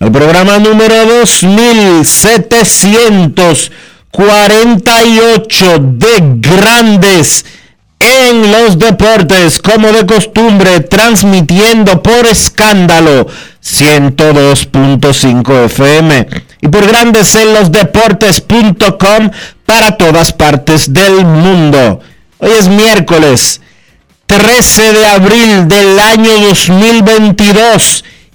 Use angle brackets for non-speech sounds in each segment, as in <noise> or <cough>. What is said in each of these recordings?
al programa número 2748 de Grandes en los Deportes, como de costumbre, transmitiendo por escándalo 102.5 FM y por Grandes en los Deportes.com para todas partes del mundo. Hoy es miércoles 13 de abril del año 2022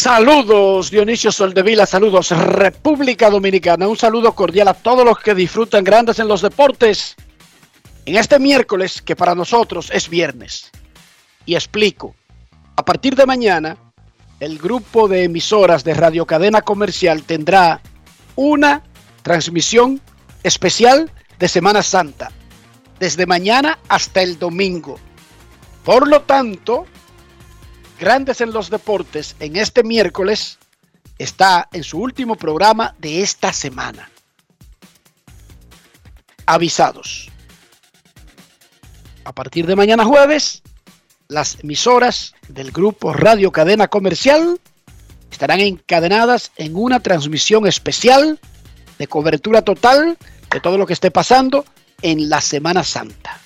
Saludos Dionisio Soldevila, saludos República Dominicana, un saludo cordial a todos los que disfrutan grandes en los deportes en este miércoles que para nosotros es viernes. Y explico, a partir de mañana el grupo de emisoras de Radio Cadena Comercial tendrá una transmisión especial de Semana Santa, desde mañana hasta el domingo. Por lo tanto, Grandes en los Deportes en este miércoles está en su último programa de esta semana. Avisados. A partir de mañana jueves, las emisoras del grupo Radio Cadena Comercial estarán encadenadas en una transmisión especial de cobertura total de todo lo que esté pasando en la Semana Santa.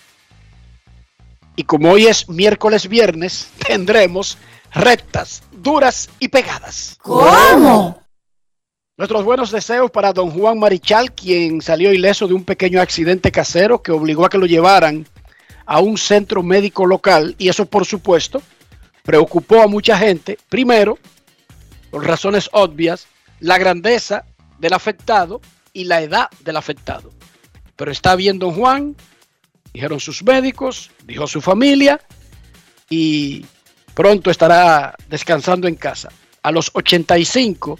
Y como hoy es miércoles viernes, <laughs> tendremos rectas, duras y pegadas. ¿Cómo? Nuestros buenos deseos para don Juan Marichal, quien salió ileso de un pequeño accidente casero que obligó a que lo llevaran a un centro médico local y eso por supuesto preocupó a mucha gente. Primero, por razones obvias, la grandeza del afectado y la edad del afectado. Pero está bien don Juan, dijeron sus médicos, dijo su familia y pronto estará descansando en casa. A los 85,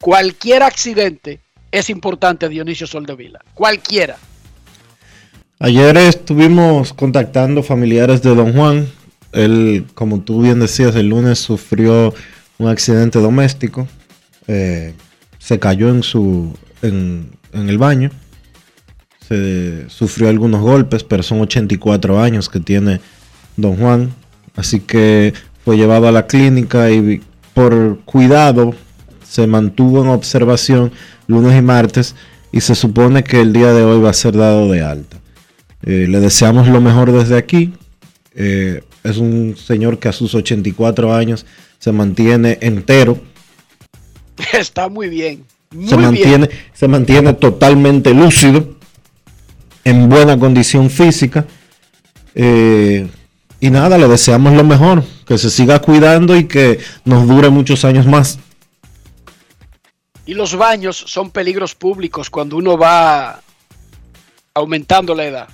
cualquier accidente es importante, Dionisio Soldevila. Cualquiera. Ayer estuvimos contactando familiares de Don Juan. Él, como tú bien decías, el lunes sufrió un accidente doméstico. Eh, se cayó en su en, en el baño. Se sufrió algunos golpes, pero son 84 años que tiene Don Juan. Así que fue llevado a la clínica y por cuidado se mantuvo en observación lunes y martes y se supone que el día de hoy va a ser dado de alta. Eh, le deseamos lo mejor desde aquí. Eh, es un señor que a sus 84 años se mantiene entero, <laughs> Está muy bien. Muy se, bien. mantiene, se mantiene totalmente lúcido, en buena condición física. Eh, y nada, le deseamos lo mejor. que se siga cuidando y que nos dure muchos años más. Y los baños son peligros públicos cuando uno va aumentando la edad.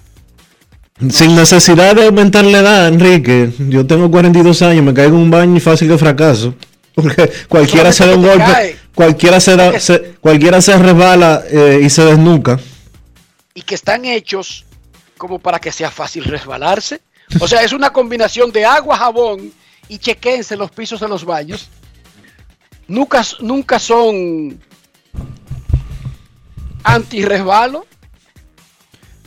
Sin necesidad de aumentar la edad, Enrique. Yo tengo 42 años, me caigo en un baño y fácil que fracaso. <laughs> Porque cualquiera se da un golpe, cae. cualquiera se, da, se- cualquiera se resbala eh, y se desnuca. Y que están hechos como para que sea fácil resbalarse. O sea, es una combinación de agua, jabón y chequense los pisos de los baños. Nunca, nunca son anti-resbalo.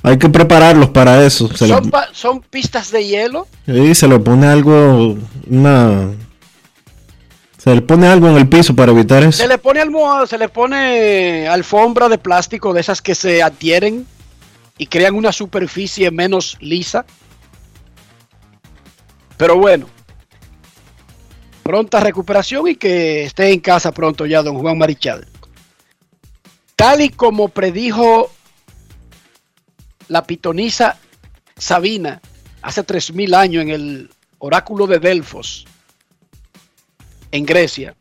Hay que prepararlos para eso. Se, Son, pistas de hielo. sí, se le pone algo, una... Se le pone algo en el piso para evitar eso. Se le pone almohada, se le pone alfombra de plástico de esas que se adhieren y crean una superficie menos lisa. Pero bueno, pronta recuperación y que esté en casa pronto ya don Juan Marichal. Tal y como predijo la pitonisa Sabina hace 3.000 años en el oráculo de Delfos, en Grecia,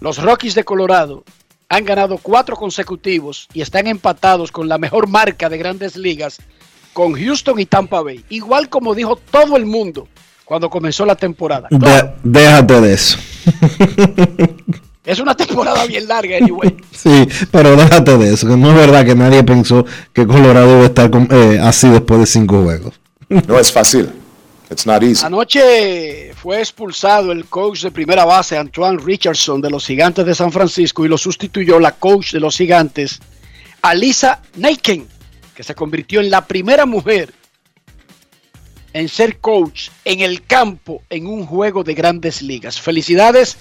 los Rockies de Colorado han ganado cuatro consecutivos y están empatados con la mejor marca de grandes ligas con Houston y Tampa Bay. Igual como dijo todo el mundo cuando comenzó la temporada. De- déjate de eso. es una temporada bien larga, anyway. <laughs> Sí, pero déjate de eso, que no es verdad que nadie pensó que Colorado iba a estar con- eh, así después de cinco juegos. No es fácil. It's not easy. Anoche fue expulsado el coach de primera base, Antoine Richardson, de los Gigantes de San Francisco, y lo sustituyó la coach de los Gigantes, Alisa Neiken, que se convirtió en la primera mujer en ser coach en el campo en un juego de grandes ligas. Felicidades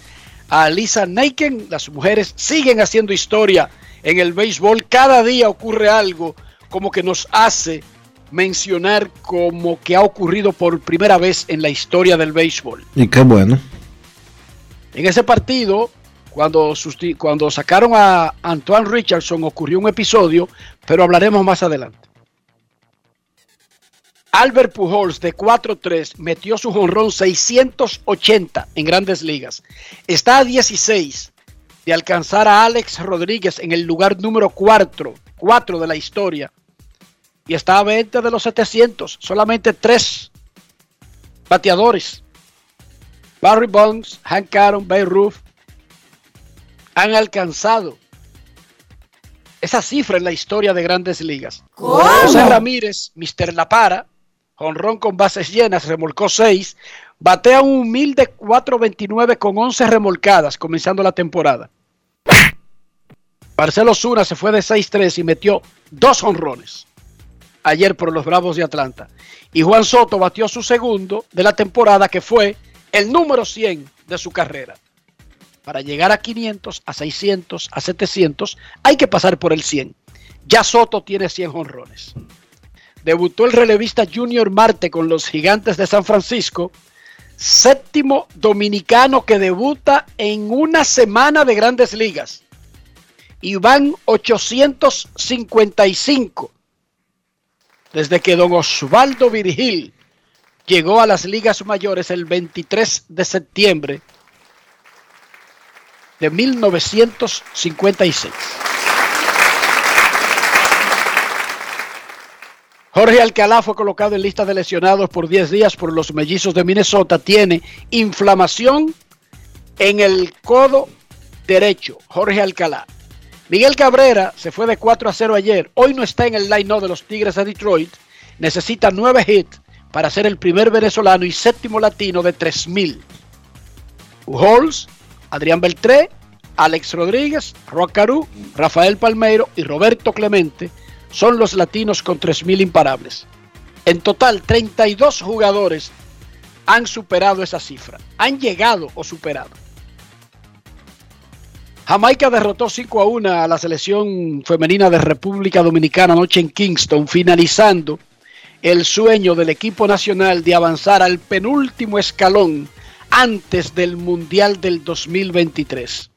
a Alisa Neiken. Las mujeres siguen haciendo historia en el béisbol. Cada día ocurre algo como que nos hace mencionar como que ha ocurrido por primera vez en la historia del béisbol. Y qué bueno. En ese partido, cuando, cuando sacaron a Antoine Richardson, ocurrió un episodio, pero hablaremos más adelante. Albert Pujols de 4-3 metió su jonrón 680 en grandes ligas. Está a 16 de alcanzar a Alex Rodríguez en el lugar número 4, 4 de la historia. Y está a 20 de los 700. Solamente tres bateadores. Barry Bonds, Hank Aaron, Babe Ruth han alcanzado esa cifra en la historia de grandes ligas. José Ramírez, Mr. La Para, jonrón con bases llenas, remolcó 6, batea un humilde 4.29 con 11 remolcadas comenzando la temporada. Marcelo Zuna se fue de 6-3 y metió dos honrones ayer por los Bravos de Atlanta. Y Juan Soto batió su segundo de la temporada que fue el número 100 de su carrera. Para llegar a 500, a 600, a 700, hay que pasar por el 100. Ya Soto tiene 100 jonrones. Debutó el relevista Junior Marte con los Gigantes de San Francisco, séptimo dominicano que debuta en una semana de grandes ligas. Y van 855 desde que don Osvaldo Virgil llegó a las ligas mayores el 23 de septiembre de 1956. Jorge Alcalá fue colocado en lista de lesionados por 10 días por los mellizos de Minnesota. Tiene inflamación en el codo derecho. Jorge Alcalá. Miguel Cabrera se fue de 4 a 0 ayer. Hoy no está en el line-up de los Tigres de Detroit. Necesita 9 hits para ser el primer venezolano y séptimo latino de 3000. Pujols, Adrián Beltré, Alex Rodríguez, Rocaru, Rafael Palmeiro y Roberto Clemente son los latinos con 3.000 imparables. En total, 32 jugadores han superado esa cifra. Han llegado o superado. Jamaica derrotó 5 a 1 a la selección femenina de República Dominicana anoche en Kingston, finalizando el sueño del equipo nacional de avanzar al penúltimo escalón antes del Mundial del 2023.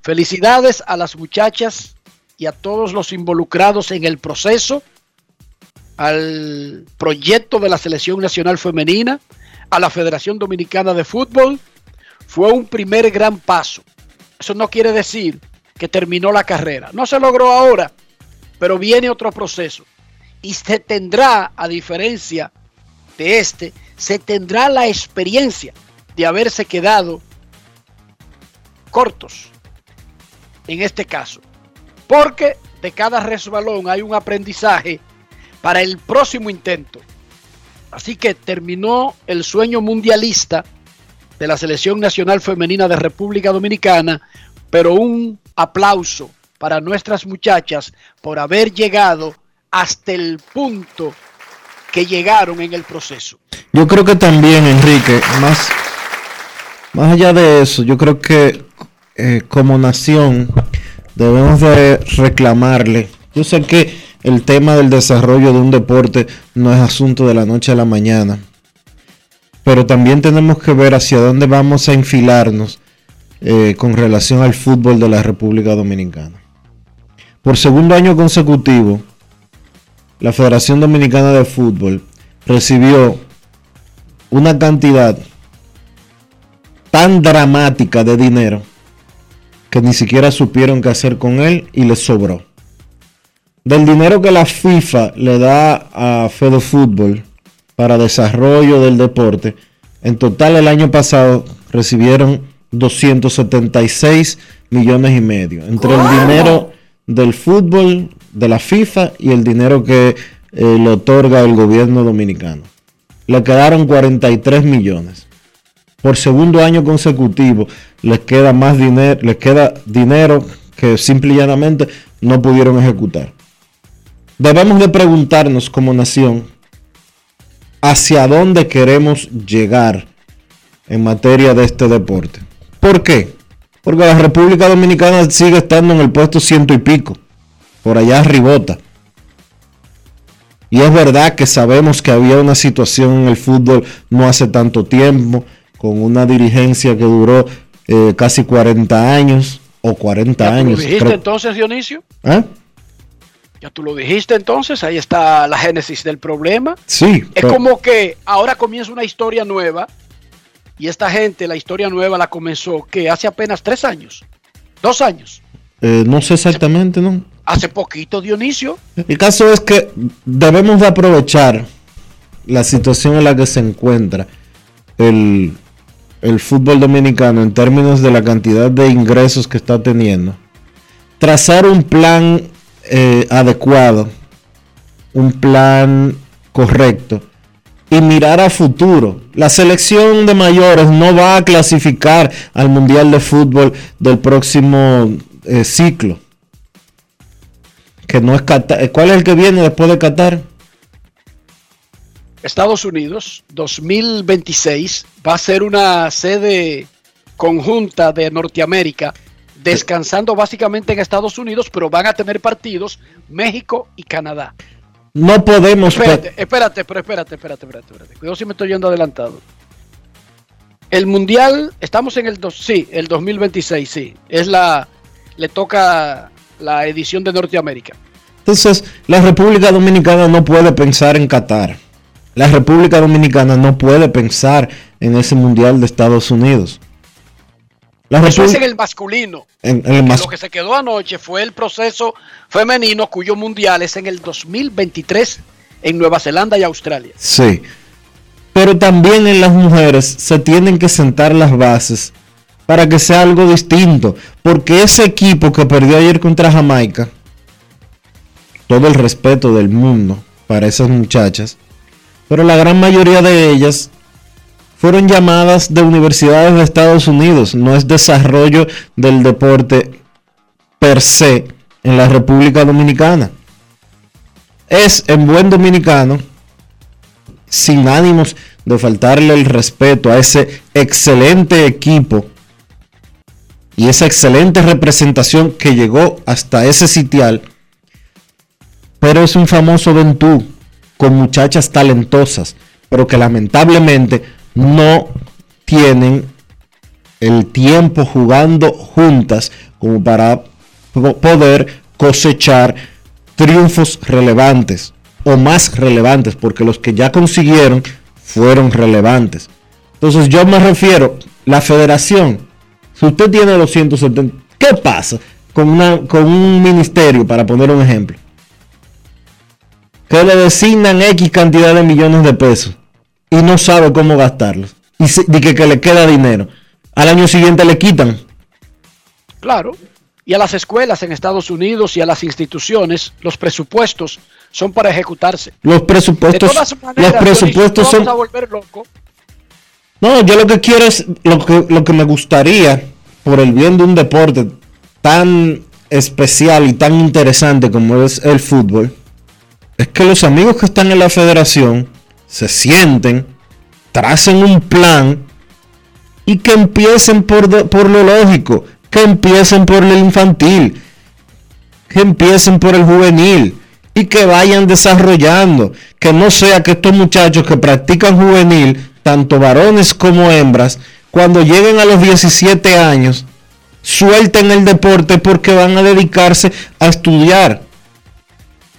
Felicidades a las muchachas y a todos los involucrados en el proceso, al proyecto de la selección nacional femenina, a la Federación Dominicana de Fútbol fue un primer gran paso. Eso no quiere decir que terminó la carrera. No se logró ahora, pero viene otro proceso. Y se tendrá, a diferencia de este, se tendrá la experiencia de haberse quedado cortos en este caso. Porque de cada resbalón hay un aprendizaje para el próximo intento. Así que terminó el sueño mundialista de la Selección Nacional Femenina de República Dominicana, pero un aplauso para nuestras muchachas por haber llegado hasta el punto que llegaron en el proceso. Yo creo que también, Enrique, más, más allá de eso, yo creo que eh, como nación debemos de reclamarle. Yo sé que el tema del desarrollo de un deporte no es asunto de la noche a la mañana, pero también tenemos que ver hacia dónde vamos a enfilarnos eh, con relación al fútbol de la República Dominicana. Por segundo año consecutivo, la Federación Dominicana de Fútbol recibió una cantidad tan dramática de dinero que ni siquiera supieron qué hacer con él y les sobró. Del dinero que la FIFA le da a Fedo Fútbol para desarrollo del deporte, en total el año pasado recibieron 276 millones y medio. Entre el dinero del fútbol, de la FIFA y el dinero que eh, le otorga el gobierno dominicano. Le quedaron 43 millones por segundo año consecutivo les queda más dinero, les queda dinero que simple y llanamente no pudieron ejecutar. Debemos de preguntarnos como nación hacia dónde queremos llegar en materia de este deporte. ¿Por qué? Porque la República Dominicana sigue estando en el puesto ciento y pico, por allá ribota. Y es verdad que sabemos que había una situación en el fútbol no hace tanto tiempo, con una dirigencia que duró eh, casi 40 años o 40 ¿Ya años. ¿Lo dijiste entonces, Dionisio? ¿Eh? Ya tú lo dijiste entonces, ahí está la génesis del problema. Sí. Es como que ahora comienza una historia nueva y esta gente, la historia nueva la comenzó que hace apenas tres años, dos años. Eh, no sé exactamente, ¿no? Hace poquito, Dionisio. El caso es que debemos de aprovechar la situación en la que se encuentra el, el fútbol dominicano en términos de la cantidad de ingresos que está teniendo, trazar un plan eh, adecuado, un plan correcto y mirar a futuro. La selección de mayores no va a clasificar al Mundial de Fútbol del próximo eh, ciclo. Que no es Qatar. ¿Cuál es el que viene después de Qatar? Estados Unidos 2026 va a ser una sede conjunta de Norteamérica, descansando básicamente en Estados Unidos, pero van a tener partidos México y Canadá. No podemos. Espérate, espérate, pero espérate, espérate, espérate, espérate. Cuidado si me estoy yendo adelantado. El mundial, estamos en el dos, sí, el 2026, sí. Es la, le toca la edición de Norteamérica. Entonces, la República Dominicana no puede pensar en Qatar. La República Dominicana no puede pensar en ese mundial de Estados Unidos. La República- en el masculino. en- en el Y mas- Lo que se quedó anoche fue el proceso femenino cuyo mundial es en el 2023 en Nueva Zelanda y Australia. Sí. Pero también en las mujeres se tienen que sentar las bases para que sea algo distinto. Porque ese equipo que perdió ayer contra Jamaica, todo el respeto del mundo para esas muchachas, pero la gran mayoría de ellas fueron llamadas de universidades de Estados Unidos. No es desarrollo del deporte per se en la República Dominicana. Es en buen dominicano sin ánimos de faltarle el respeto a ese excelente equipo y esa excelente representación que llegó hasta ese sitial, pero es un famoso Ventú con muchachas talentosas, pero que lamentablemente no tienen el tiempo jugando juntas como para po- poder cosechar triunfos relevantes o más relevantes, porque los que ya consiguieron fueron relevantes. Entonces yo me refiero, la federación, si usted tiene los 170, ¿qué pasa con, una, con un ministerio, para poner un ejemplo? Que le designan X cantidad de millones de pesos y no sabe cómo gastarlos. Y, se- que, que le queda dinero. Al año siguiente le quitan. Claro. Y a las escuelas en Estados Unidos y a las instituciones, los presupuestos son para ejecutarse. Los De presupuestos, todas los presupuestos son... no vamos a volver loco. No, yo lo que quiero es, lo que, lo que me gustaría, por el bien de un deporte tan especial y tan interesante como es el fútbol, es que los amigos que están en la federación se sienten, tracen un plan y que empiecen por, por lo lógico, que empiecen por el infantil, que empiecen por el juvenil y que vayan desarrollando, que no sea que estos muchachos que practican juvenil, tanto varones como hembras, cuando lleguen a los 17 años, suelten el deporte porque van a dedicarse a estudiar.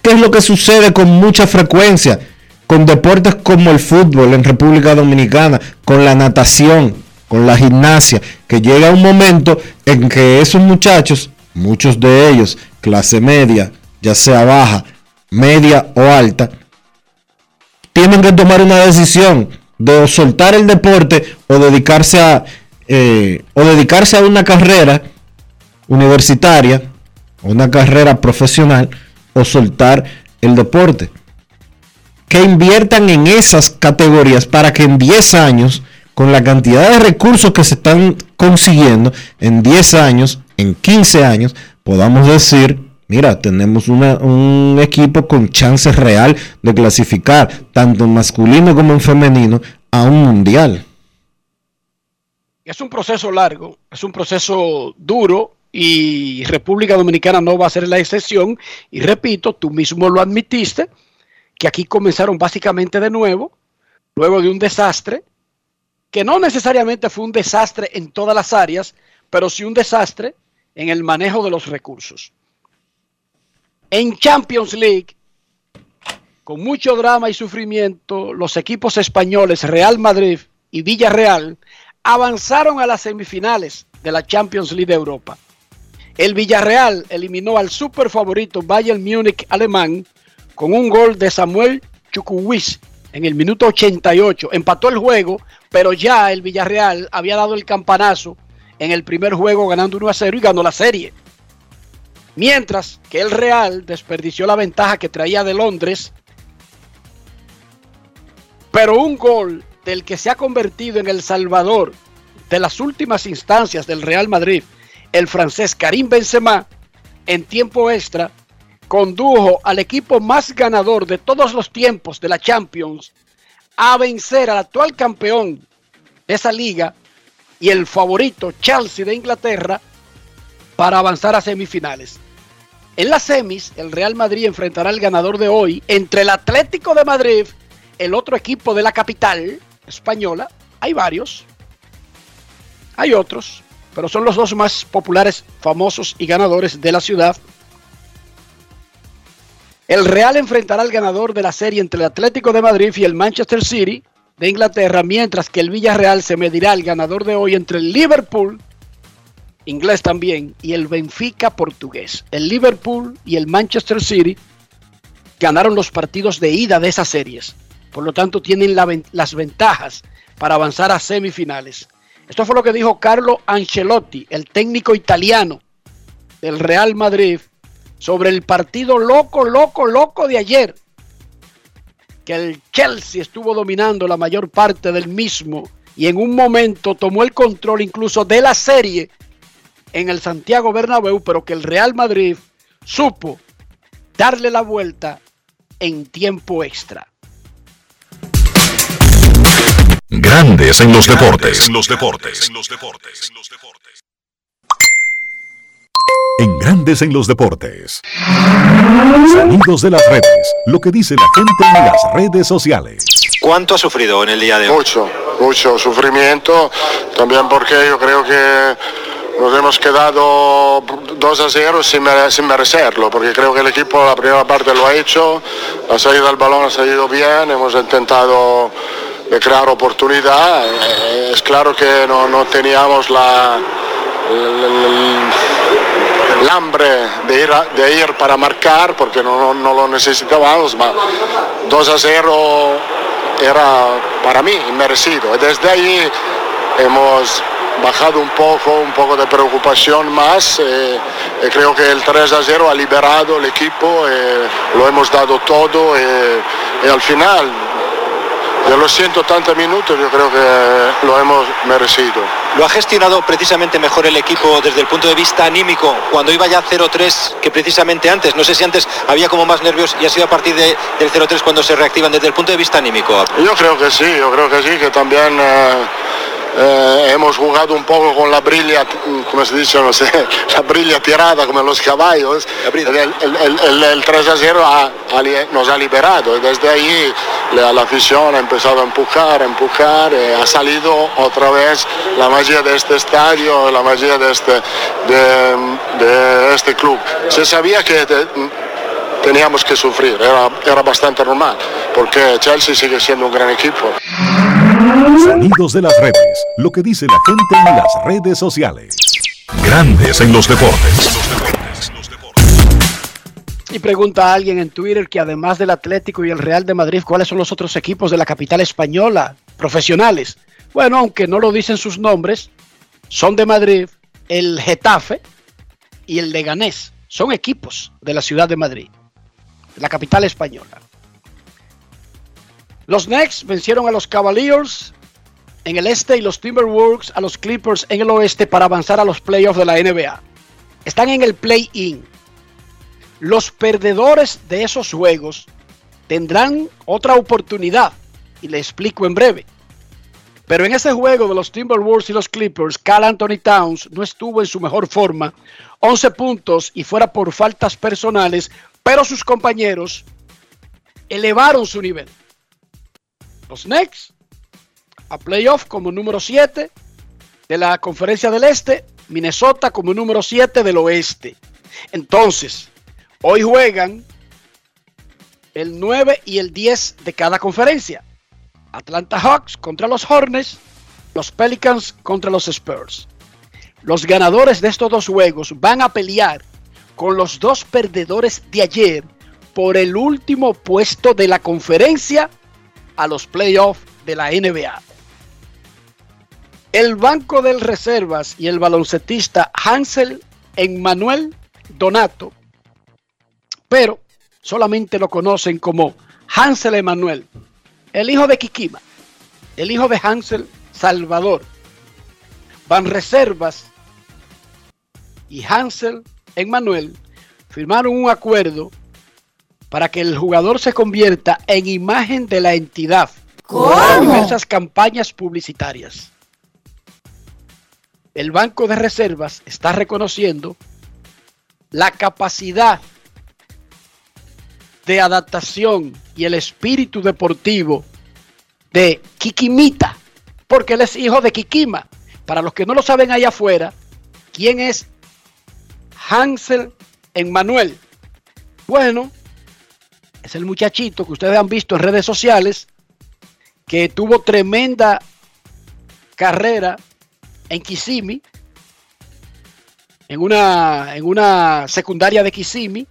¿Qué es lo que sucede con mucha frecuencia con deportes como el fútbol en República Dominicana, con la natación, con la gimnasia, que llega un momento en que esos muchachos, muchos de ellos, clase media, ya sea baja, media o alta, tienen que tomar una decisión de soltar el deporte o dedicarse a eh, o dedicarse a una carrera universitaria, una carrera profesional o soltar el deporte. Que inviertan en esas categorías para que en 10 años, con la cantidad de recursos que se están consiguiendo, en 10 años, en 15 años, podamos decir, mira, tenemos un equipo con chance real de clasificar, tanto en masculino como en femenino, a un mundial. Es un proceso largo, es un proceso duro y República Dominicana no va a ser la excepción. Y repito, tú mismo lo admitiste, que aquí comenzaron básicamente de nuevo, luego de un desastre, que no necesariamente fue un desastre en todas las áreas, pero sí un desastre en el manejo de los recursos. En Champions League, con mucho drama y sufrimiento, los equipos españoles Real Madrid y Villarreal avanzaron a las semifinales de la Champions League de Europa. El Villarreal eliminó al super favorito Bayern Múnich alemán con un gol de Samuel Chukwueze en el minuto 88. Empató el juego, pero ya el Villarreal había dado el campanazo en el primer juego ganando 1 a 0 y ganó la serie. Mientras que el Real desperdició la ventaja que traía de Londres, pero un gol del que se ha convertido en el salvador de las últimas instancias del Real Madrid, el francés Karim Benzema, en tiempo extra, condujo al equipo más ganador de todos los tiempos de la Champions a vencer al actual campeón de esa liga y el favorito Chelsea de Inglaterra para avanzar a semifinales. En las semis, el Real Madrid enfrentará al ganador de hoy entre el Atlético de Madrid, el otro equipo de la capital española. Hay varios, hay otros, pero son los dos más populares, famosos y ganadores de la ciudad. El Real enfrentará al ganador de la serie entre el Atlético de Madrid y el Manchester City de Inglaterra, mientras que el Villarreal se medirá al ganador de hoy entre el Liverpool, inglés también, y el Benfica portugués. El Liverpool y el Manchester City ganaron los partidos de ida de esas series. Por lo tanto, tienen las ventajas para avanzar a semifinales. Esto fue lo que dijo Carlo Ancelotti, el técnico italiano del Real Madrid, sobre el partido loco, loco, loco de ayer. Que el Chelsea estuvo dominando la mayor parte del mismo y en un momento tomó el control incluso de la serie en el Santiago Bernabéu, pero que el Real Madrid supo darle la vuelta en tiempo extra. Grandes en los deportes. En los deportes. En los deportes. En Grandes en los deportes. Sonidos de las redes. Lo que dice la gente en las redes sociales. ¿Cuánto ha sufrido en el día de hoy? Mucho, mucho sufrimiento, también porque yo creo que nos hemos quedado 2 a 0 sin, mere- sin merecerlo, porque creo que el equipo la primera parte lo ha hecho, la salida del balón ha salido bien, hemos intentado de crear oportunidad. Eh, es claro que no, no teníamos la, el hambre de ir, a- de ir para marcar porque no, no- no lo necesitábamos, ma 2 a 0 era para mí inmerecido. Y desde ahí hemos bajado un poco, un poco de preocupación más. eh, y creo que el 3 a 0 ha liberado el equipo, eh, lo hemos dado todo eh, y al final de los 180 minutos yo creo que lo hemos merecido. Lo ha gestionado precisamente mejor el equipo desde el punto de vista anímico cuando iba ya 0-3 que precisamente antes. No sé si antes había como más nervios y ha sido a partir de- del 0-3 cuando se reactivan desde el punto de vista anímico. Yo creo que sí, yo creo que sí, que también eh, eh, hemos jugado un poco con la brilla, como se dice, no sé, <laughs> la brilla tirada como los caballos. El, el- el- el- el 3 a 0 ha- ha li- nos ha liberado y desde ahí la, la afición ha empezado a empujar, a empujar, eh, ha salido otra vez la magia de este estadio, la magia de este, de, de este club. Se sabía que te- teníamos que sufrir, era, era bastante normal, porque Chelsea sigue siendo un gran equipo. Sonidos de las redes. Lo que dice la gente en las redes sociales. Grandes en los deportes. Y pregunta a alguien en Twitter que además del Atlético y el Real de Madrid, ¿cuáles son los otros equipos de la capital española profesionales? Bueno, aunque no lo dicen sus nombres, son de Madrid el Getafe y el Leganés. Son equipos de la ciudad de Madrid, de la capital española. Los Knicks vencieron a los Cavaliers en el este y los Timberwolves a los Clippers en el oeste para avanzar a los playoffs de la NBA. Están en el play-in. Los perdedores de esos juegos tendrán otra oportunidad y le explico en breve. Pero en ese juego de los Timberwolves y los Clippers, Cal Anthony Towns no estuvo en su mejor forma, 11 puntos y fuera por faltas personales, pero sus compañeros elevaron su nivel. Los Knicks a playoff como número 7 de la Conferencia del Este, Minnesota como número 7 del Oeste. Entonces, hoy juegan el 9 y el 10 de cada conferencia. Atlanta Hawks contra los Hornets, los Pelicans contra los Spurs. Los ganadores de estos dos juegos van a pelear con los dos perdedores de ayer por el último puesto de la conferencia a los playoffs de la NBA. El banco del reservas y el baloncetista Hansel Emmanuel Donato, pero solamente lo conocen como Hansel Emmanuel, el hijo de Kikima, el hijo de Hansel Salvador. Van Reservas y Hansel Emmanuel firmaron un acuerdo para que el jugador se convierta en imagen de la entidad en diversas campañas publicitarias. El Banco de Reservas está reconociendo la capacidad de adaptación y el espíritu deportivo de Kikimita, porque él es hijo de Kikima. Para los que no lo saben allá afuera, ¿quién es Hansel Emmanuel? Bueno, es el muchachito que ustedes han visto en redes sociales que tuvo tremenda carrera en Kissimmee, en una, en una secundaria de Kissimmee,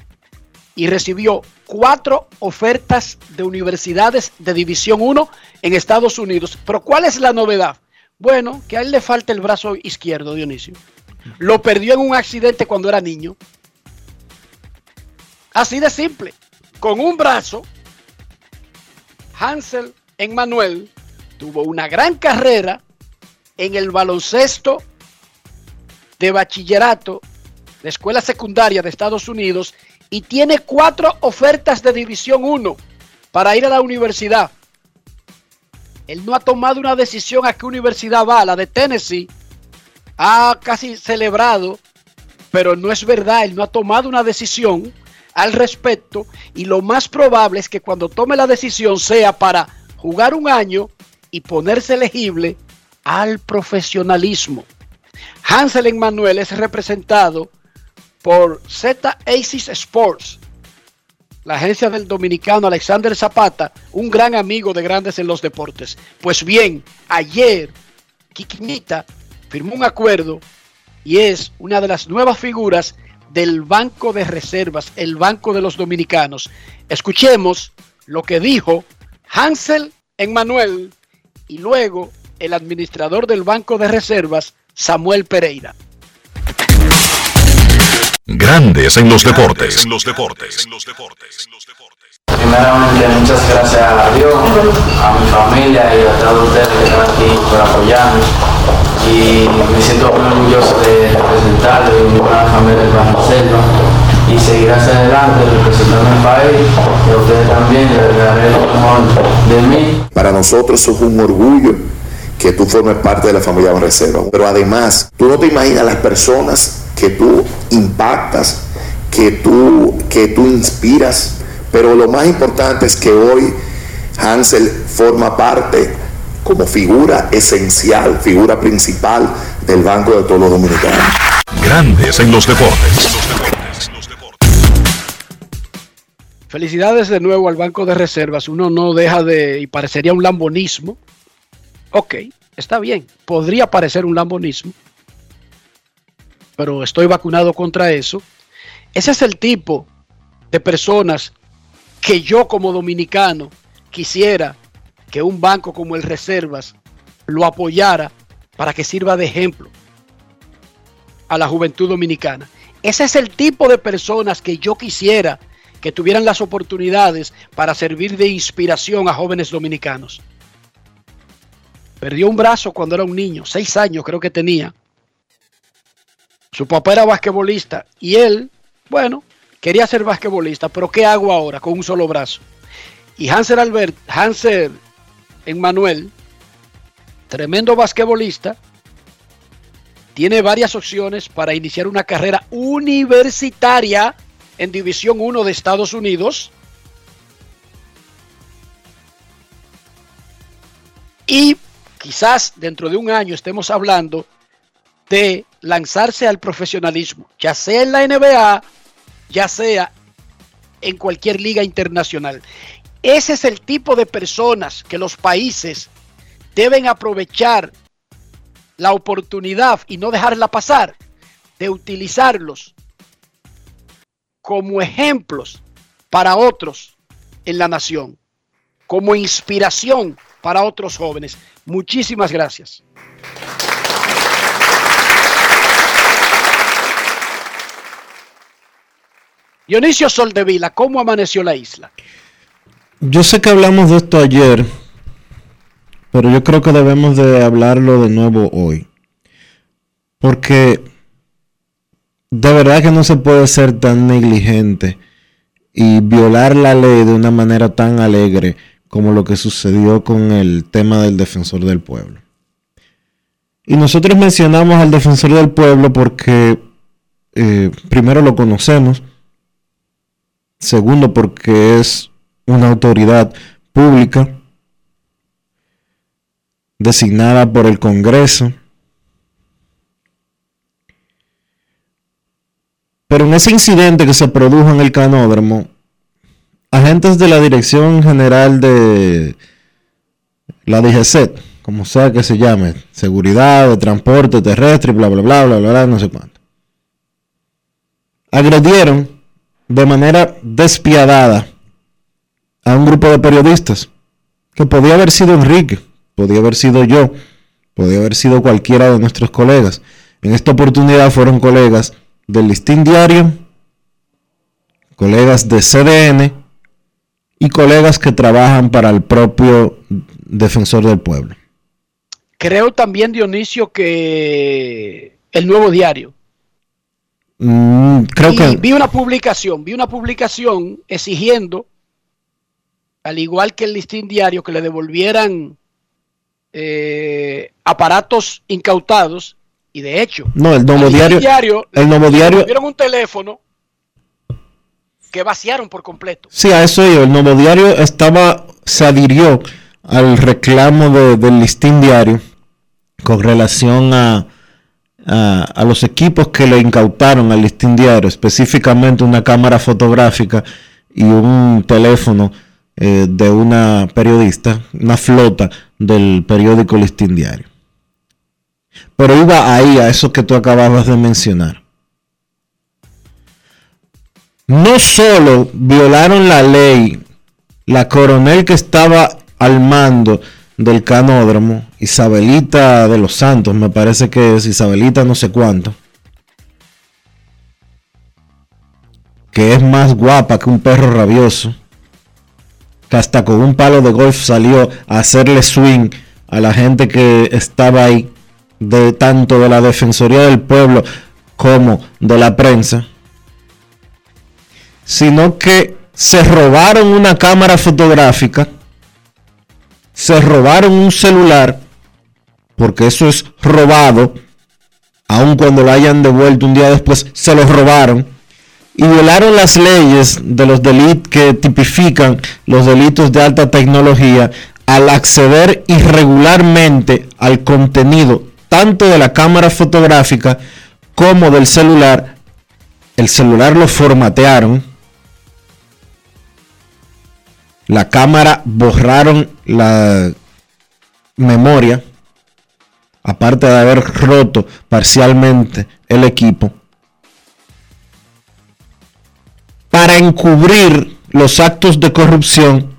y recibió cuatro ofertas de universidades de División 1 en Estados Unidos. Pero ¿cuál es la novedad? Bueno, que a él le falta el brazo izquierdo, Dionisio. Lo perdió en un accidente cuando era niño. Así de simple. Con un brazo, Hansel Emmanuel tuvo una gran carrera en el baloncesto de bachillerato de escuela secundaria de Estados Unidos y tiene cuatro ofertas de División 1 para ir a la universidad. Él no ha tomado una decisión a qué universidad va, la de Tennessee. Ha casi celebrado, pero no es verdad, él no ha tomado una decisión al respecto y lo más probable es que cuando tome la decisión sea para jugar un año y ponerse elegible al profesionalismo. Hansel Emmanuel es representado por Z Aces Sports, la agencia del dominicano Alexander Zapata, un gran amigo de Grandes en los Deportes. Pues bien, ayer Kikimita firmó un acuerdo y es una de las nuevas figuras del Banco de Reservas, el Banco de los Dominicanos. Escuchemos lo que dijo Hansel Emmanuel y luego el administrador del Banco de Reservas, Samuel Pereira. Grandes en los deportes. En los deportes. Primeramente, muchas gracias a Dios, a mi familia y a todos ustedes que están aquí por apoyarme. Y me siento muy orgulloso de representarlo y mi gran familia del Selva. Y seguir hacia adelante representando el país, y a ustedes también, les daré lo mejor de mí. Para nosotros es un orgullo que tú formes parte de la familia de Reserva. Pero además, tú no te imaginas las personas que tú impactas, que tú, que tú inspiras. Pero lo más importante es que hoy Hansel forma parte como figura esencial, figura principal del Banco de todos los dominicanos. Grandes en los deportes. Felicidades de nuevo al Banco de Reservas. Uno no deja de, y parecería un lambonismo. Ok, está bien, podría parecer un lambonismo, pero estoy vacunado contra eso. Ese es el tipo de personas que yo como dominicano quisiera que un banco como el Reservas lo apoyara para que sirva de ejemplo a la juventud dominicana. Ese es el tipo de personas que yo quisiera que tuvieran las oportunidades para servir de inspiración a jóvenes dominicanos. Perdió un brazo cuando era un niño, seis años creo que tenía. Su papá era basquetbolista y él, bueno, quería ser basquetbolista, pero ¿qué hago ahora con un solo brazo? Y Hanser Albert, Hanser Emmanuel, tremendo basquetbolista, tiene varias opciones para iniciar una carrera universitaria en División 1 de Estados Unidos. Y quizás dentro de un año estemos hablando de lanzarse al profesionalismo, ya sea en la NBA, ya sea en cualquier liga internacional. Ese es el tipo de personas que los países deben aprovechar la oportunidad y no dejarla pasar, de utilizarlos como ejemplos para otros en la nación, como inspiración para otros jóvenes. Muchísimas gracias. Dionisio Soldevila, ¿cómo amaneció la isla? Yo sé que hablamos de esto ayer, pero yo creo que debemos de hablarlo de nuevo hoy. Porque de verdad que no se puede ser tan negligente y violar la ley de una manera tan alegre como lo que sucedió con el tema del defensor del pueblo. Y nosotros mencionamos al defensor del pueblo porque eh, primero lo conocemos, segundo porque es una autoridad pública designada por el Congreso. Pero en ese incidente que se produjo en el canódromo, agentes de la Dirección General de la DGC, como sea que se llame, seguridad de transporte terrestre, bla, bla, bla, bla, bla, bla, no sé cuánto, agredieron de manera despiadada a un grupo de periodistas, que podía haber sido Enrique, podía haber sido yo, podía haber sido cualquiera de nuestros colegas. En esta oportunidad fueron colegas del Listín Diario, colegas de CDN y colegas que trabajan para el propio defensor del pueblo. Creo también, Dionisio, que el nuevo diario. Mm, creo Y que vi una publicación, vi una publicación exigiendo, al igual que el listín diario, que le devolvieran eh, aparatos incautados. Y de hecho, no, el nuevo Listín diario, el le nuevo diario, devolvieron un teléfono que vaciaron por completo. sí, a eso yo, el nuevo diario estaba, se adhirió al reclamo de- del listín diario con relación a, a, a los equipos que le incautaron al listín diario, específicamente una cámara fotográfica y un teléfono eh, de una periodista, una flota del periódico Listín Diario. Pero iba ahí a eso que tú acababas de mencionar. No solo violaron la ley, la coronel que estaba al mando del canódromo, Isabelita de los Santos, me parece que es Isabelita no sé cuánto, que es más guapa que un perro rabioso, que hasta con un palo de golf salió a hacerle swing a la gente que estaba ahí, de tanto de la Defensoría del Pueblo como de la prensa, sino que se robaron una cámara fotográfica se robaron un celular, porque eso es robado, aun cuando lo hayan devuelto un día después, se los robaron, y violaron las leyes de los delitos que tipifican los delitos de alta tecnología al acceder irregularmente al contenido tanto de la cámara fotográfica como del celular. El celular lo formatearon la cámara borraron la memoria, aparte de haber roto parcialmente el equipo, para encubrir los actos de corrupción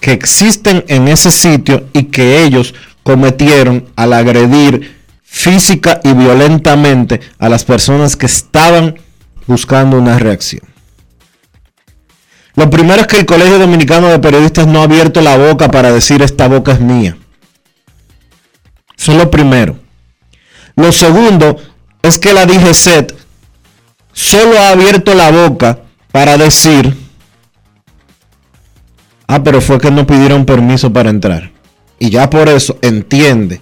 que existen en ese sitio y que ellos cometieron al agredir física y violentamente a las personas que estaban buscando una reacción. Lo primero es que el Colegio Dominicano de Periodistas no ha abierto la boca para decir esta boca es mía. Eso es lo primero. Lo segundo es que la DGCET solo ha abierto la boca para decir, ah, pero fue que no pidieron permiso para entrar. Y ya por eso entiende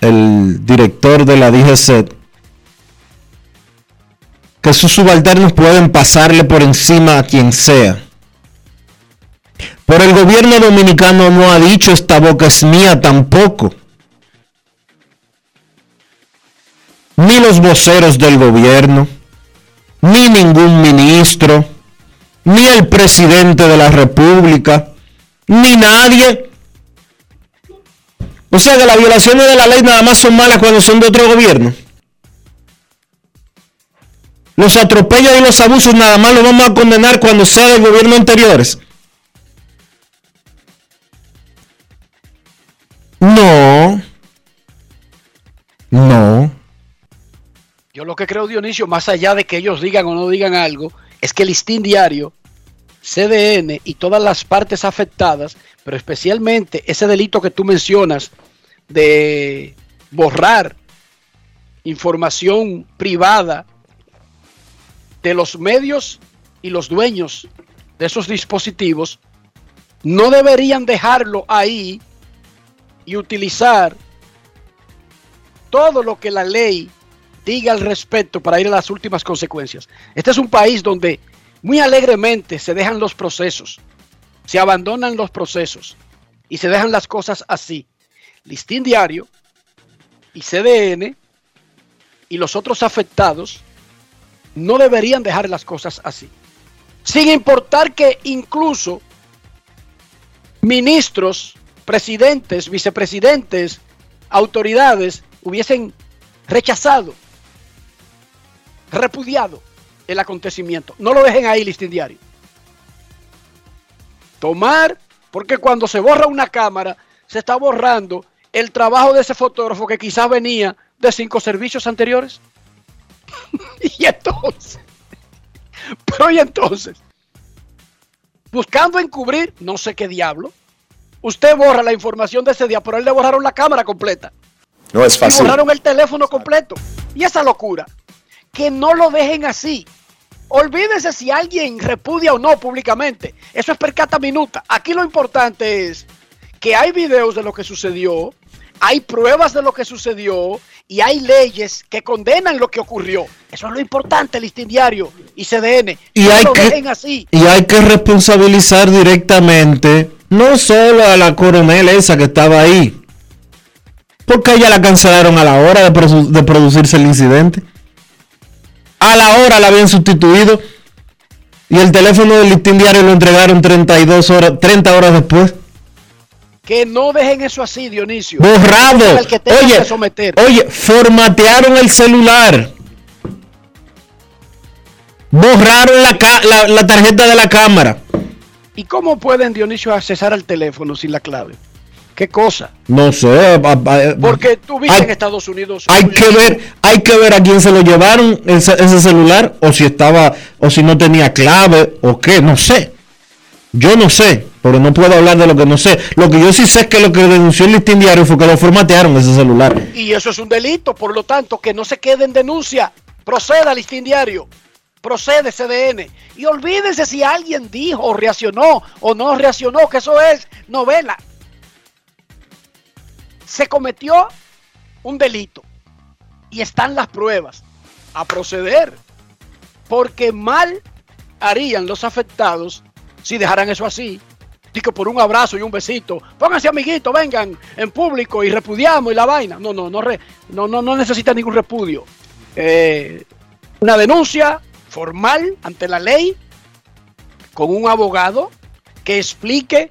el director de la DGCET que sus subalternos pueden pasarle por encima a quien sea por el gobierno dominicano no ha dicho esta boca es mía tampoco. Ni los voceros del gobierno, ni ningún ministro, ni el presidente de la República, ni nadie. O sea que las violaciones de la ley nada más son malas cuando son de otro gobierno. Los atropellos y los abusos nada más los vamos a condenar cuando sea del gobierno anteriores. No. No. Yo lo que creo, Dionisio, más allá de que ellos digan o no digan algo, es que el listín diario, CDN y todas las partes afectadas, pero especialmente ese delito que tú mencionas de borrar información privada de los medios y los dueños de esos dispositivos, no deberían dejarlo ahí y utilizar todo lo que la ley diga al respecto para ir a las últimas consecuencias. Este es un país donde muy alegremente se dejan los procesos, se abandonan los procesos y se dejan las cosas así. Listín Diario y CDN y los otros afectados no deberían dejar las cosas así. Sin importar que incluso ministros presidentes, vicepresidentes, autoridades hubiesen rechazado, repudiado el acontecimiento. No lo dejen ahí, listín diario. Tomar, porque cuando se borra una cámara, se está borrando el trabajo de ese fotógrafo que quizás venía de cinco servicios anteriores. <laughs> y entonces, pero y entonces, buscando encubrir, no sé qué diablo, Usted borra la información de ese día, pero él le borraron la cámara completa. No es fácil. Y borraron el teléfono completo. Y esa locura. Que no lo dejen así. Olvídense si alguien repudia o no públicamente. Eso es percata minuta. Aquí lo importante es que hay videos de lo que sucedió, hay pruebas de lo que sucedió y hay leyes que condenan lo que ocurrió. Eso es lo importante, listín diario y CDN. Y, hay, que, así. y hay que responsabilizar directamente no solo a la coronel esa que estaba ahí, porque ella la cancelaron a la hora de, producirse el incidente. A la hora la habían sustituido. Y el teléfono del listín diario lo entregaron 32 horas, 30 horas después. Que no dejen eso así, Dionisio. Borrado. El que tenga Oye, que someter. oye, formatearon el celular. Borraron la, ca- la- la tarjeta de la cámara. ¿Y cómo pueden, Dionisio, accesar al teléfono sin la clave? ¿Qué cosa? No sé. Porque tú viste Hay- en Estados Unidos. Hay que ver, hay que ver a quién se lo llevaron ese, ese celular, o si estaba, o si no tenía clave, o qué, no sé. Yo no sé, pero no puedo hablar de lo que no sé. Lo que yo sí sé es que lo que denunció el listín diario fue que lo formatearon ese celular. Y eso es un delito, por lo tanto, que no se quede en denuncia. Proceda, listín diario. Procede, CDN. Y olvídense si alguien dijo o reaccionó o no reaccionó, que eso es novela. Se cometió un delito. Y están las pruebas. A proceder. Porque mal harían los afectados si dejaran eso así. Digo, por un abrazo y un besito. Pónganse amiguitos, vengan en público y repudiamos y la vaina. No, no, no, no, no, no necesita ningún repudio. Eh, una denuncia formal ante la ley con un abogado que explique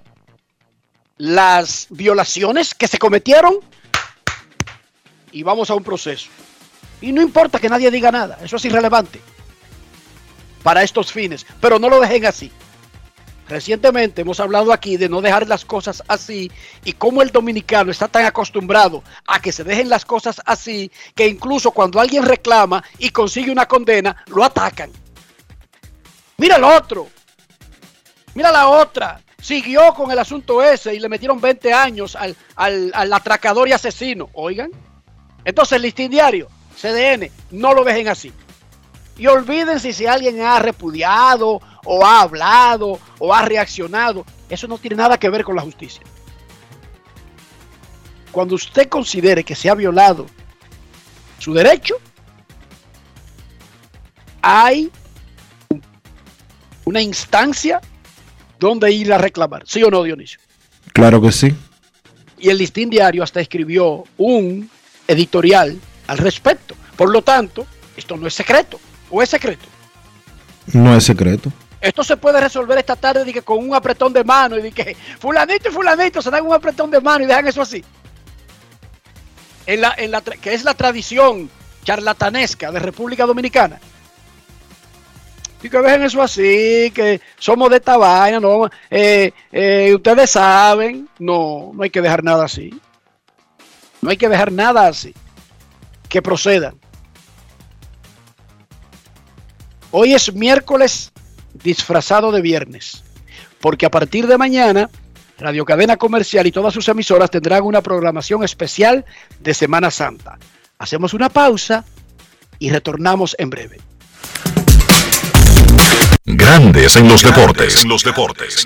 las violaciones que se cometieron y vamos a un proceso. Y no importa que nadie diga nada, eso es irrelevante para estos fines, pero no lo dejen así. Recientemente hemos hablado aquí de no dejar las cosas así y cómo el dominicano está tan acostumbrado a que se dejen las cosas así que incluso cuando alguien reclama y consigue una condena, lo atacan. Mira el otro. Mira la otra. Siguió con el asunto ese y le metieron 20 años al, al- al atracador y asesino. Oigan. Entonces, listín diario, CDN, no lo dejen así. Y olvídense si alguien ha repudiado o ha hablado o ha reaccionado. Eso no tiene nada que ver con la justicia. Cuando usted considere que se ha violado su derecho, hay una instancia donde ir a reclamar. ¿Sí o no, Dionisio? Claro que sí. Y el listín diario hasta escribió un editorial al respecto. Por lo tanto, esto no es secreto. ¿O es secreto? No es secreto. Esto se puede resolver esta tarde con un apretón de mano y de que fulanito y fulanito se dan un apretón de mano y dejan eso así. En la, en la, que es la tradición charlatanesca de República Dominicana. Y que dejen eso así, que somos de esta vaina, no, eh, eh, ustedes saben, no, no hay que dejar nada así. No hay que dejar nada así. Que procedan. Hoy es miércoles disfrazado de viernes, porque a partir de mañana Radio Cadena Comercial y todas sus emisoras tendrán una programación especial de Semana Santa. Hacemos una pausa y retornamos en breve. Grandes en los deportes. los deportes.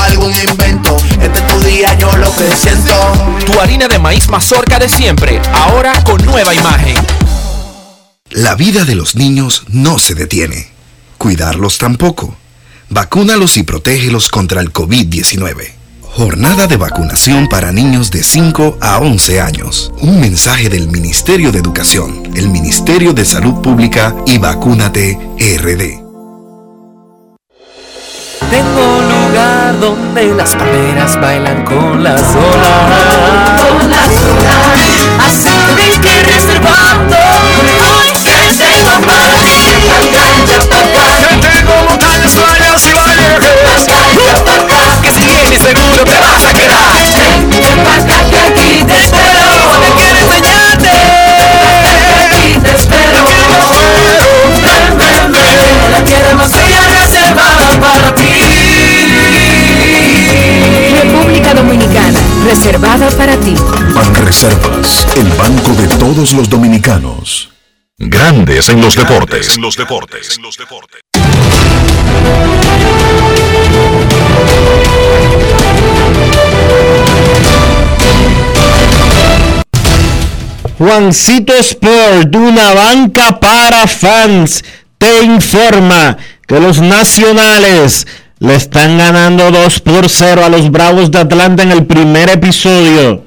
algún invento. Este es tu día, yo lo que siento. Tu harina de maíz mazorca de siempre, ahora con nueva imagen. La vida de los niños no se detiene. Cuidarlos tampoco. Vacúnalos y protégelos contra el COVID-19. Jornada de vacunación para niños de 5 a 11 años. Un mensaje del Ministerio de Educación, el Ministerio de Salud Pública y Vacúnate RD. Tengo lugar donde las palmeras bailan con las olas. Con las olas. Así ven que reservando. Hoy que tengo ti. Cancha pa' acá. Que tengo montañas, playas y valles. Cancha pa' acá. Que si vienes seguro te vas a reservada para ti. Ban reservas, el banco de todos los dominicanos. Grandes en los deportes. En los deportes. En los deportes. Juancito Sport, una banca para fans, te informa que los nacionales le están ganando 2 por 0 a los Bravos de Atlanta en el primer episodio.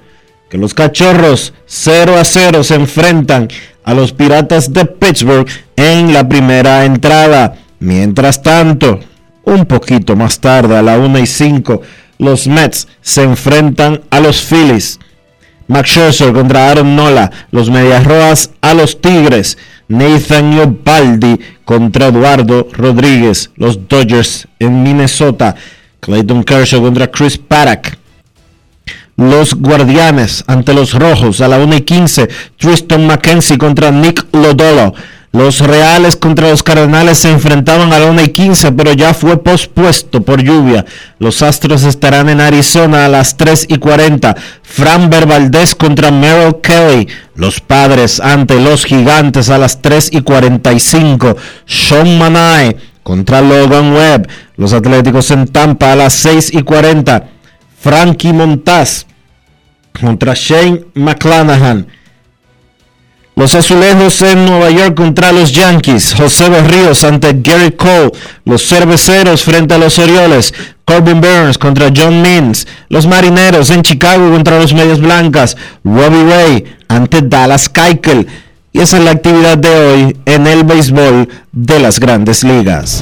Que los cachorros 0 a 0 se enfrentan a los Piratas de Pittsburgh en la primera entrada. Mientras tanto, un poquito más tarde, a la 1 y 5, los Mets se enfrentan a los Phillies. Max Scherzer contra Aaron Nola, los Medias Rojas a los Tigres. Nathan Baldi contra Eduardo Rodríguez, los Dodgers en Minnesota. Clayton Kershaw contra Chris Paddock. Los Guardianes ante los Rojos a la 1 y 15. Tristan McKenzie contra Nick Lodolo. Los Reales contra los Cardenales se enfrentaban a la 1 y 15, pero ya fue pospuesto por lluvia. Los Astros estarán en Arizona a las 3 y 40. Fran Valdez contra Merrill Kelly. Los Padres ante los Gigantes a las 3 y 45. Sean Manae contra Logan Webb. Los Atléticos en Tampa a las 6 y 40. Frankie Montaz contra Shane McClanahan. Los azulejos en Nueva York contra los Yankees. José Berríos ante Gary Cole. Los cerveceros frente a los Orioles. Corbin Burns contra John Means. Los marineros en Chicago contra los Medias Blancas. Robbie Ray ante Dallas Keuchel. Y esa es la actividad de hoy en el béisbol de las grandes ligas.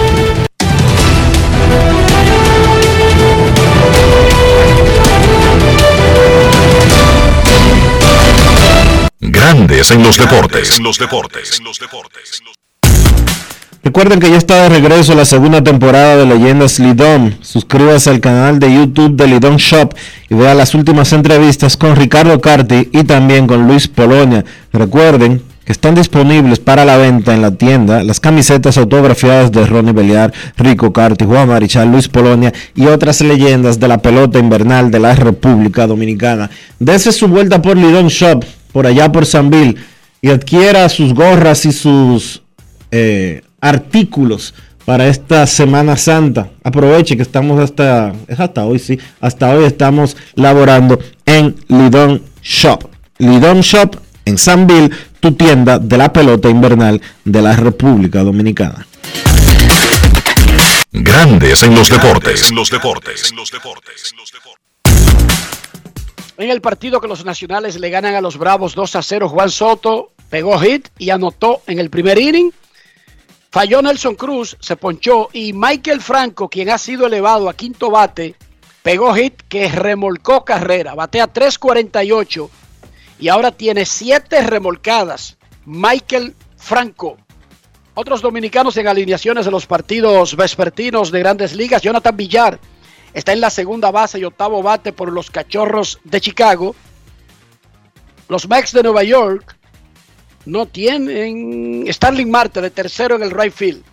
Grandes en los deportes. En los deportes. Recuerden que ya está de regreso la segunda temporada de Leyendas Lidón. Suscríbase al canal de YouTube de Lidón Shop y vea las últimas entrevistas con Ricardo Carti y también con Luis Polonia. Recuerden que están disponibles para la venta en la tienda las camisetas autografiadas de Ronnie Beliar, Rico Carti, Juan Marichal, Luis Polonia y otras leyendas de la pelota invernal de la República Dominicana. Dese su vuelta por Lidón Shop por allá por Sanville y adquiera sus gorras y sus eh, artículos para esta Semana Santa. Aproveche que estamos hasta, es hasta hoy, sí, hasta hoy estamos laborando en Lidón Shop. Lidón Shop en Sanville, tu tienda de la pelota invernal de la República Dominicana. Grandes en los deportes. En los deportes. En el partido que los nacionales le ganan a los Bravos 2 a 0, Juan Soto pegó hit y anotó en el primer inning. Falló Nelson Cruz, se ponchó y Michael Franco, quien ha sido elevado a quinto bate, pegó hit que remolcó carrera. Batea 3.48 y ahora tiene 7 remolcadas. Michael Franco. Otros dominicanos en alineaciones de los partidos vespertinos de grandes ligas. Jonathan Villar Está en la segunda base y octavo bate por los Cachorros de Chicago. Los Max de Nueva York no tienen Starling Marte de tercero en el right field.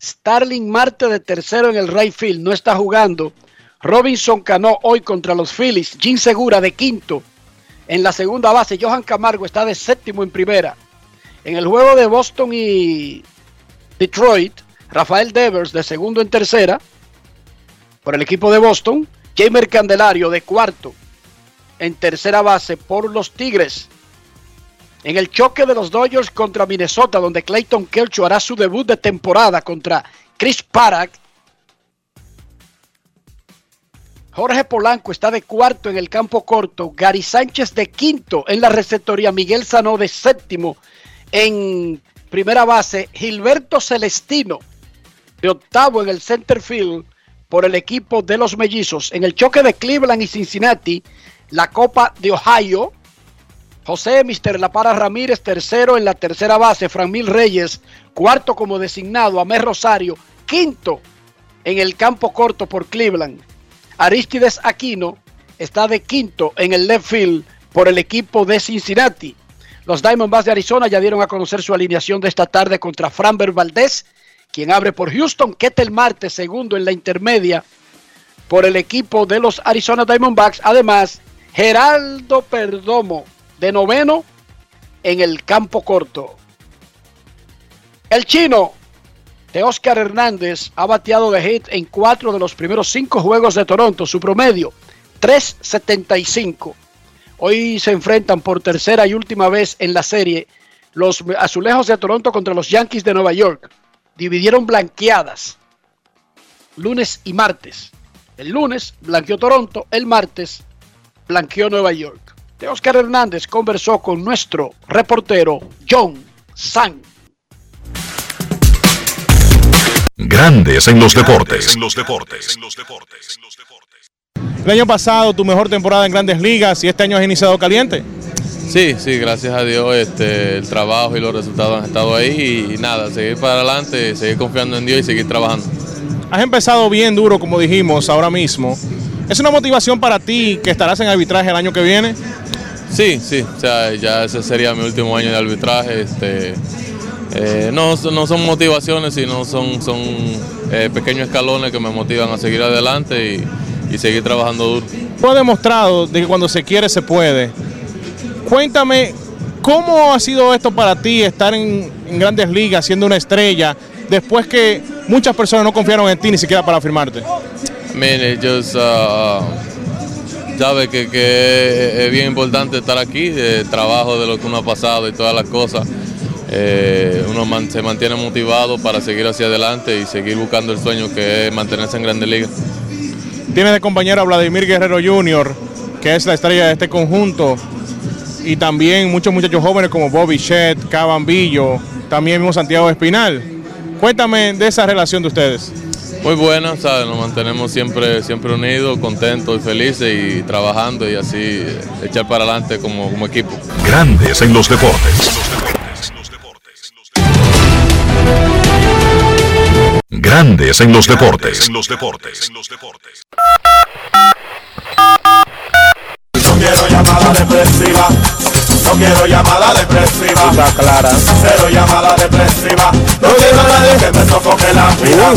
Starling Marte de tercero en el right field. No está jugando. Robinson Cano hoy contra los Phillies. Jim Segura de quinto en la segunda base. Johan Camargo está de séptimo en primera. En el juego de Boston y Detroit, Rafael Devers de segundo en tercera por el equipo de Boston. Jamer Candelario de cuarto en tercera base por los Tigres. En el choque de los Dodgers contra Minnesota, donde Clayton Kershaw hará su debut de temporada contra Chris Parak. Jorge Polanco está de cuarto en el campo corto. Gary Sánchez de quinto en la receptoría. Miguel Sano de séptimo en primera base. Gilberto Celestino de octavo en el center field por el equipo de los mellizos. En el choque de Cleveland y Cincinnati, la Copa de Ohio, José Mister La Para Ramírez, tercero en la tercera base, Franmil Reyes, cuarto como designado, Amé Rosario, quinto en el campo corto por Cleveland. Aristides Aquino está de quinto en el left field por el equipo de Cincinnati. Los Diamondbacks de Arizona ya dieron a conocer su alineación de esta tarde contra Framber Valdez, quien abre por Houston, Ketel Marte, segundo en la intermedia por el equipo de los Arizona Diamondbacks. Además, Geraldo Perdomo, de noveno en el campo corto. El chino de Oscar Hernández ha bateado de hit en cuatro de los primeros cinco juegos de Toronto. Su promedio, 3.75. Hoy se enfrentan por tercera y última vez en la serie los azulejos de Toronto contra los Yankees de Nueva York. Dividieron blanqueadas lunes y martes. El lunes blanqueó Toronto, el martes blanqueó Nueva York. De Oscar Hernández conversó con nuestro reportero John San. Grandes en los deportes. El año pasado tu mejor temporada en grandes ligas y este año has iniciado caliente. Sí, sí, gracias a Dios este, el trabajo y los resultados han estado ahí y, nada, seguir para adelante, seguir confiando en Dios y seguir trabajando. Has empezado bien duro, como dijimos, ahora mismo. ¿Es una motivación para ti que estarás en arbitraje el año que viene? Sí, sí, o sea, ya ese sería mi último año de arbitraje. Este, eh, no, no son motivaciones, sino son, son eh, pequeños escalones que me motivan a seguir adelante y, y seguir trabajando duro. Tú has demostrado de que cuando se quiere se puede. Cuéntame, ¿cómo ha sido esto para ti estar en, en grandes ligas, siendo una estrella, después que muchas personas no confiaron en ti ni siquiera para firmarte? Mire, ellos uh, sabe que, que es bien importante estar aquí, de trabajo de lo que uno ha pasado y todas las cosas. Eh, uno man- se mantiene motivado para seguir hacia adelante y seguir buscando el sueño que es mantenerse en Grandes Ligas. Tienes de compañero a Vladimir Guerrero Jr., que es la estrella de este conjunto, y también muchos muchachos jóvenes como Bobby Shed, Cabambillo, también mismo Santiago Espinal. Cuéntame de esa relación de ustedes. Muy buena, ¿sabes? Nos mantenemos siempre, siempre unidos, contentos y felices y trabajando y así eh, echar para adelante como, como equipo. Grandes en los deportes. Grandes en los deportes. No No quiero llamada depresiva. Está clara. Cero llamada depresiva. No quiero a nadie que me sofoque la vida.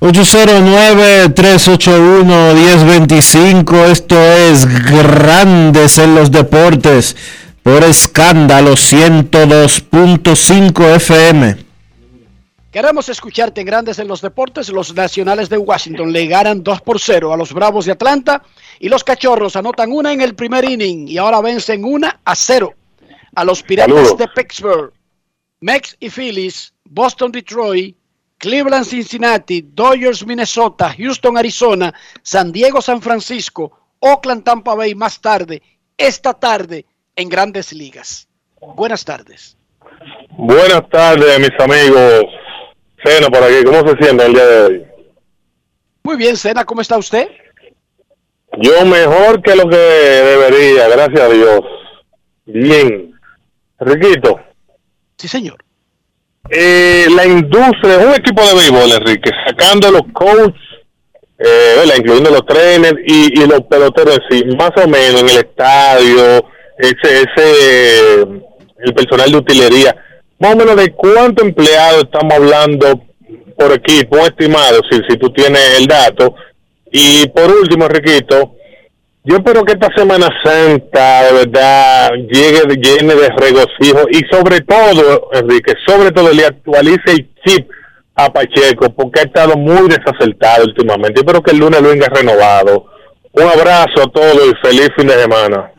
809-381-1025. Esto es Grandes en los Deportes por escándalo 102.5 FM. Queremos escucharte en Grandes en los Deportes. Los Nacionales de Washington le ganan 2 por 0 a los Bravos de Atlanta y los Cachorros anotan una en el primer inning y ahora vencen una a 0 a los Piratas Saludos. de Pittsburgh. Mex y Phillies, Boston, Detroit, Cleveland, Cincinnati, Dodgers, Minnesota, Houston, Arizona, San Diego, San Francisco, Oakland, Tampa Bay más tarde, esta tarde en Grandes Ligas. Buenas tardes. Buenas tardes, mis amigos. Cena por aquí, ¿cómo se siente el día de hoy? Muy bien, Sena, ¿cómo está usted? Yo mejor que lo que debería, gracias a Dios. Bien. Riquito. Sí, señor. Eh, la industria, un equipo de béisbol, Enrique, sacando los coaches, eh, incluyendo los trainers y, y los peloteros en sí, más o menos en el estadio, ese, ese, el personal de utilería, más o menos de cuánto empleado estamos hablando por equipo, estimado, si, si tú tienes el dato. Y por último, Riquito, yo espero que esta Semana Santa de verdad llegue llene de regocijo y sobre todo, Enrique, sobre todo le actualice el chip a Pacheco porque ha estado muy desacertado últimamente. Yo espero que el lunes lo venga renovado. Un abrazo a todos y feliz fin de semana.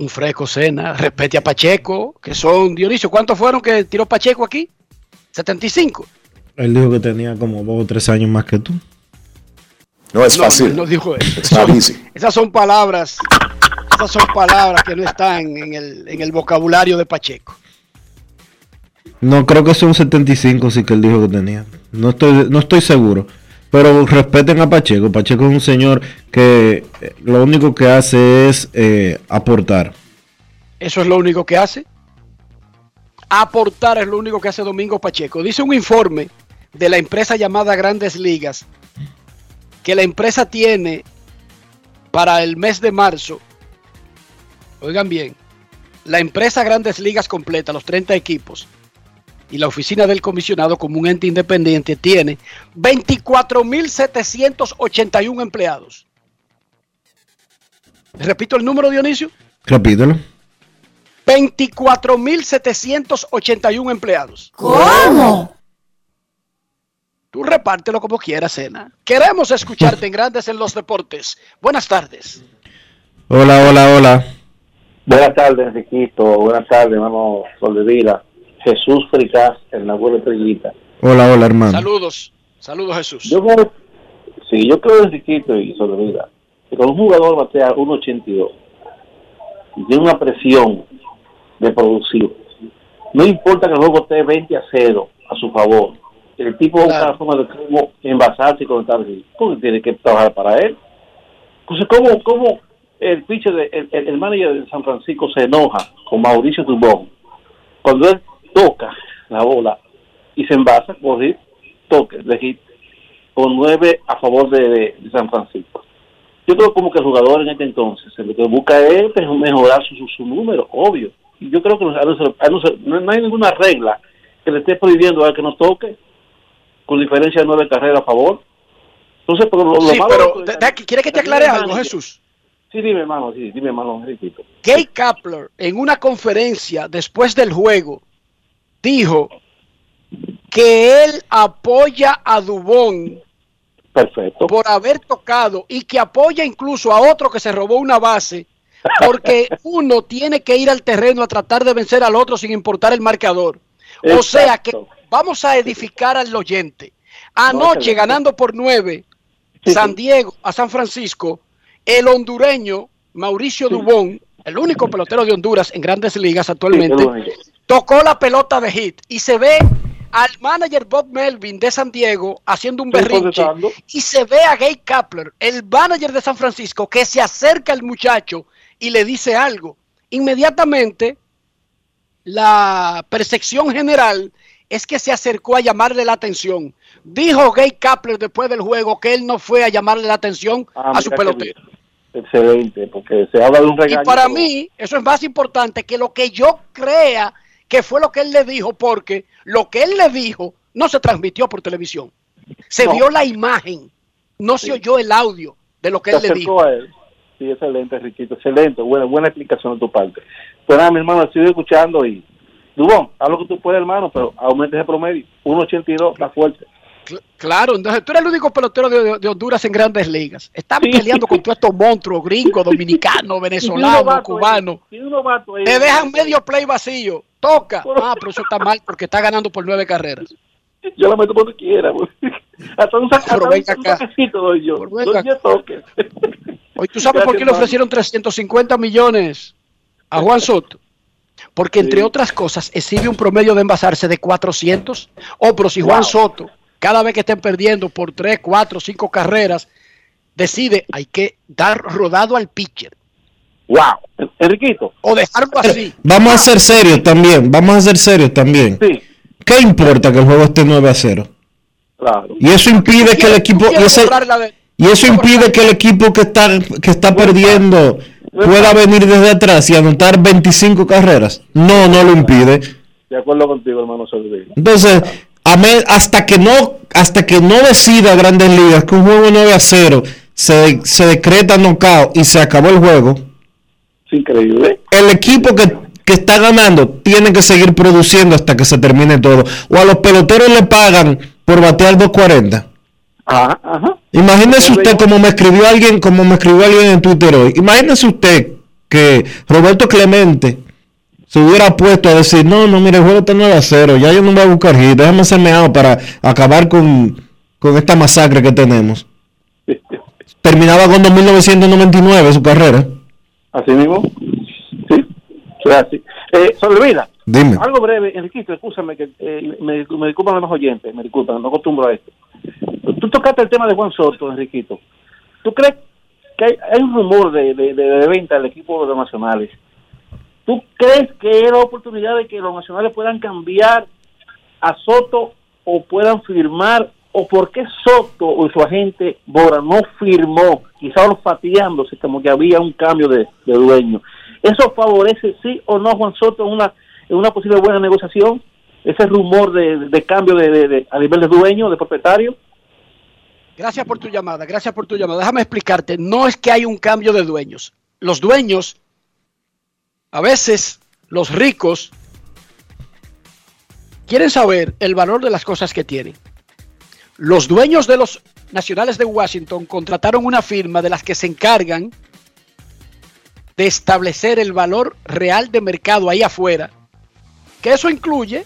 Un fresco Sena, respete a Pacheco, que son, Dionisio, ¿cuántos fueron que tiró Pacheco aquí? 75. Él dijo que tenía como dos o tres años más que tú. No es No, fácil. no dijo eso. Not Son- esas son palabras, esas son palabras que no están en el, en el vocabulario de Pacheco. No, creo que son 75 sí que él dijo que tenía. No estoy, no estoy seguro. Pero respeten a Pacheco. Pacheco es un señor que eh, lo único que hace es eh, aportar. Eso es lo único que hace. Aportar es lo único que hace Domingo Pacheco. Dice un informe de la empresa llamada Grandes Ligas que la empresa tiene para el mes de marzo, oigan bien, la empresa Grandes Ligas completa, los 30 equipos, y la oficina del comisionado como un ente independiente tiene 24.781 empleados. Repito el número, Dionisio. Repítelo. 24.781 empleados. ¿Cómo? Tú repártelo como quieras, Cena. Queremos escucharte en Grandes en los Deportes. Buenas tardes. Hola, hola, hola. Buenas tardes, Enriquito. Buenas tardes, hermano Soldevila. Jesús Fricás, el abuelo Estrellita. Hola, hola, hermano. Saludos. Saludos, Jesús. Yo creo, sí, yo creo, Enriquito y Soldevila, que cuando un jugador batea 1.82 y tiene una presión de producir, no importa que el juego esté 20 a 0 a su favor, el tipo va a buscar la forma de cómo envasarse y conectarse, porque tiene que trabajar para él. Entonces, ¿cómo, cómo el pitcher, de- el manager de San Francisco se enoja con Mauricio Dubón cuando él toca la bola y se envasa, correr, toque de hit, con nueve a favor de, de- de San Francisco? Yo creo como que el jugador en este entonces lo que busca es mejorar su, su, su número, obvio. Y yo creo que no, hay ninguna regla que le esté prohibiendo a él que no toque con diferencia de nueve carreras a favor. Entonces, pero lo, lo Sí, malo- pero de- de- ¿quiere que te aclare algo, Jesús? Sí, dime, hermano, sí, dime, hermano, Enriquito. Gay Kapler, en una conferencia después del juego, dijo que él apoya a Dubón Perfecto. por haber tocado y que apoya incluso a otro que se robó una base porque <laughs> uno tiene que ir al terreno a tratar de vencer al otro sin importar el marcador. O sea que vamos a edificar al oyente. Anoche ganando por nueve San Diego a San Francisco, el hondureño Mauricio Dubón, el único pelotero de Honduras en grandes ligas actualmente. Tocó la pelota de hit y se ve al manager Bob Melvin de San Diego haciendo un berrinche y se ve a Gay Kapler, el manager de San Francisco, que se acerca al muchacho y le dice algo. Inmediatamente la percepción general es que se acercó a llamarle la atención. Dijo Gay Kapler después del juego que él no fue a llamarle la atención Ah, a su pelotero. Excelente, porque se habla de un Y regaño. para mí, eso es más importante que lo que yo crea que fue lo que él le dijo, porque lo que él le dijo no se transmitió por televisión. Se No. vio la imagen, no se oyó el audio de lo que se él le dijo. a él. Sí, excelente, Riquito, excelente, buena, buena explicación de tu parte. Pues nada, mi hermano, estoy escuchando y... Dubón, haz lo que tú puedes, hermano, pero aumente ese promedio. 1.82, está fuerte. Cl- Claro, entonces tú eres el único pelotero de, Honduras en grandes ligas. Están peleando con todos estos monstruos <laughs> gringos, dominicanos, venezolanos, cubanos. Ahí. Te dejan medio play vacío. Toca. Ah, pero eso está mal porque está ganando por nueve carreras. Yo la meto cuando quiera. güey. <laughs> Hasta un, sac- Pero hasta un- venga un acá. saquecito doy yo. venga Doy 10 toques. Hoy tú sabes <laughs> por qué le Gracias, ofrecieron 350 millones a Juan Soto. Porque entre otras cosas exhibe un promedio de envasarse de 400. Oh, pero si Juan Wow. Soto, cada vez que estén perdiendo por 3, 4, 5 carreras, decide hay que dar rodado al pitcher. Wow. Enriquito. O dejarlo así. Vamos a ser serios también, vamos a ser serios también. ¿Qué importa que el juego esté 9 a 0? Claro. Y eso impide que el equipo y, ese- y eso impide que el equipo que está que está perdiendo pueda venir desde atrás y anotar 25 carreras. No, no lo impide. De acuerdo contigo, hermano Soldevila. Entonces, hasta que no hasta que no decida Grandes Ligas que un juego 9 a 0 se, se decreta knockout y se acabó el juego, Es increíble. el equipo que, que está ganando tiene que seguir produciendo hasta que se termine todo. O a los peloteros le pagan por batear 240. Ajá, ajá. Imagínese usted como me escribió alguien, como me escribió alguien en Twitter hoy. Imagínese usted que Roberto Clemente se hubiera puesto a decir, no, no, mire, el juego está 9 a 0, ya yo no voy a buscar hit, déjame hacerme para acabar con, con esta masacre que tenemos. <laughs> Terminaba con 1999 su carrera. Así mismo. Sí. Es así. Eh, Soldevila. Dime. Algo breve, Enriquito, escúchame, que eh, me, me disculpan los oyentes, me disculpan, no acostumbro a esto. Tú tocaste el tema de Juan Soto, Enriquito. ¿Tú crees que hay, hay un rumor de, de, de- de venta del equipo de los nacionales? ¿Tú crees que hay la oportunidad de que los nacionales puedan cambiar a Soto o puedan firmar ¿O por qué Soto o su agente Bora no firmó, quizá olfateándose como que había un cambio de, dueño? ¿Eso favorece sí o no Juan Soto en una, una posible buena negociación? Ese rumor de, cambio de- a nivel de dueño, de propietario. Gracias por tu llamada, gracias por tu llamada. Déjame explicarte, no es que hay un cambio de dueños. Los dueños, a veces los ricos, quieren saber el valor de las cosas que tienen. Los dueños de los nacionales de Washington contrataron una firma de las que se encargan de establecer el valor real de mercado ahí afuera, que eso incluye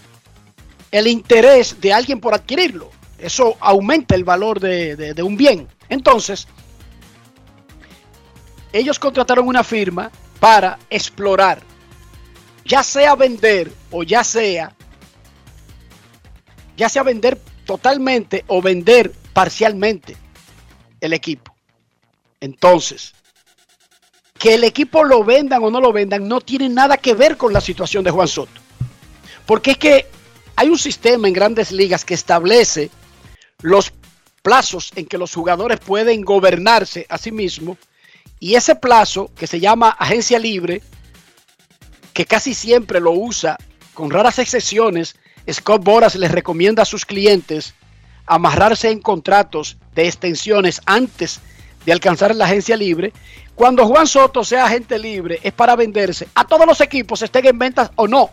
el interés de alguien por adquirirlo. Eso aumenta el valor de, de- un bien. Entonces, ellos contrataron una firma para explorar, ya sea vender o ya sea, ya sea vender totalmente o vender parcialmente el equipo. Entonces, que el equipo lo vendan o no lo vendan no tiene nada que ver con la situación de Juan Soto. Porque es que hay un sistema en grandes ligas que establece los plazos en que los jugadores pueden gobernarse a sí mismos y ese plazo que se llama agencia libre, que casi siempre lo usa, con raras excepciones, Scott Boras les recomienda a sus clientes amarrarse en contratos de extensiones antes de alcanzar la agencia libre. Cuando Juan Soto sea agente libre es para venderse a todos los equipos, estén en ventas o no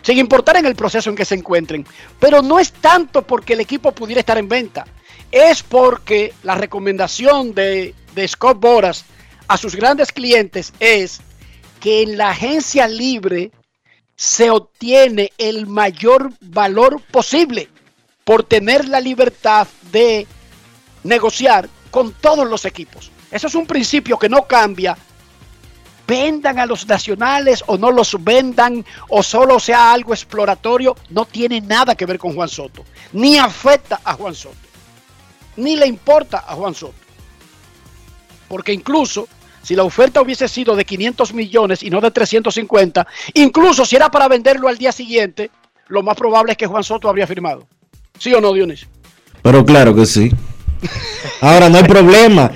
sin importar en el proceso en que se encuentren. Pero no es tanto porque el equipo pudiera estar en venta, es porque la recomendación de, Scott Boras a sus grandes clientes es que en la agencia libre se obtiene el mayor valor posible por tener la libertad de negociar con todos los equipos. Eso es un principio que no cambia vendan a los nacionales o no los vendan o solo sea algo exploratorio, no tiene nada que ver con Juan Soto, ni afecta a Juan Soto, ni le importa a Juan Soto. Porque incluso si la oferta hubiese sido de 500 millones y no de 350, incluso si era para venderlo al día siguiente, lo más probable es que Juan Soto habría firmado. ¿Sí o no, Dionisio? Pero claro que sí. Ahora no hay problema.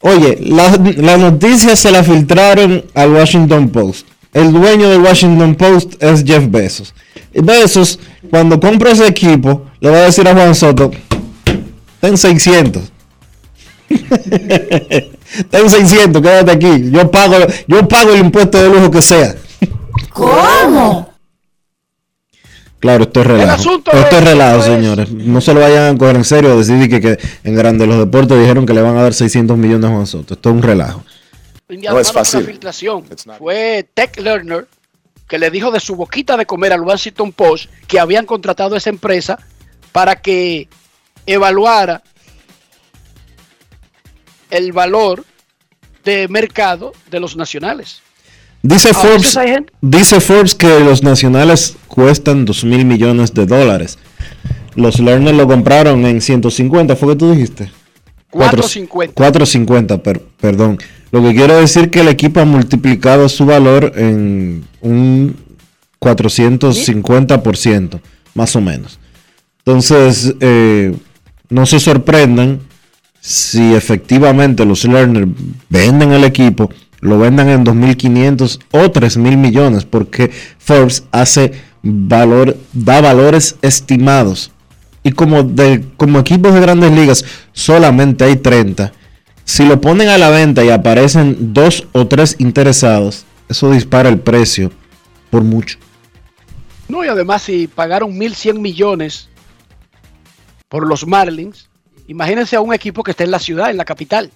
Oye, la, la noticia se la filtraron al Washington Post. El dueño del Washington Post es Jeff Bezos. Bezos, cuando compra ese equipo, le va a decir a Juan Soto, ten 600. ten 600, quédate aquí. Yo pago, yo pago el impuesto de lujo que sea. ¿Cómo? Claro, esto es relajo. Esto es es- relajo, señores. No se lo vayan a coger en serio. Decir que, que en Grande los Deportes dijeron que le van a dar 600 millones a Juan Soto. Esto es un relajo. No es fácil. Una filtración. Fue Tech Learner que le dijo de su boquita de comer al Washington Post que habían contratado a esa empresa para que evaluara el valor de mercado de los nacionales. Dice A Forbes, dice Forbes que los nacionales cuestan 2 mil millones de dólares. Los Learners lo compraron en 150, ¿fue que tú dijiste? 4.50. 450, per- perdón. Lo que quiero decir que el equipo ha multiplicado su valor en un 450%, más o menos. Entonces, eh, no se sorprendan si efectivamente los learners venden el equipo, lo vendan en 2.500 o 3.000 millones, porque Forbes hace valor, da valores estimados. Y como, de, como equipos de grandes ligas solamente hay 30, si lo ponen a la venta y aparecen dos o tres interesados, eso dispara el precio por mucho. No, y además si pagaron 1.100 millones por los Marlins, imagínense a un equipo que está en la ciudad, en la capital,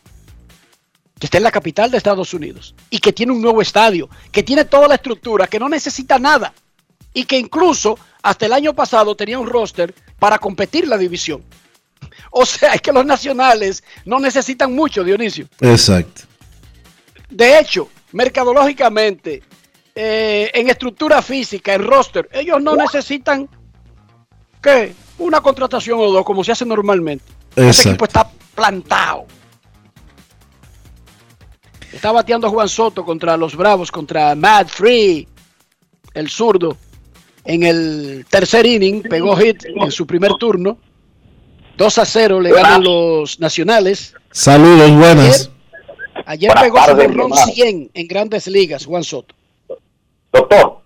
que está en la capital de Estados Unidos y que tiene un nuevo estadio, que tiene toda la estructura, que no necesita nada y que incluso hasta el año pasado tenía un roster para competir la división. <laughs> O sea, es que los nacionales no necesitan mucho, Dionisio. Exacto. De hecho, mercadológicamente, eh, en estructura física, en roster, ellos no necesitan ¿qué? Una contratación o dos, como se hace normalmente. Ese Exacto. equipo está plantado. Está bateando Juan Soto contra los Bravos, contra Matt Free, el zurdo. En el tercer inning pegó hit en su primer turno. 2 a 0 le ganan los nacionales. Saludos, buenas. Ayer Buenas pegó su tardes, jonrón hermano. 100 en grandes ligas, Juan Soto. Doctor,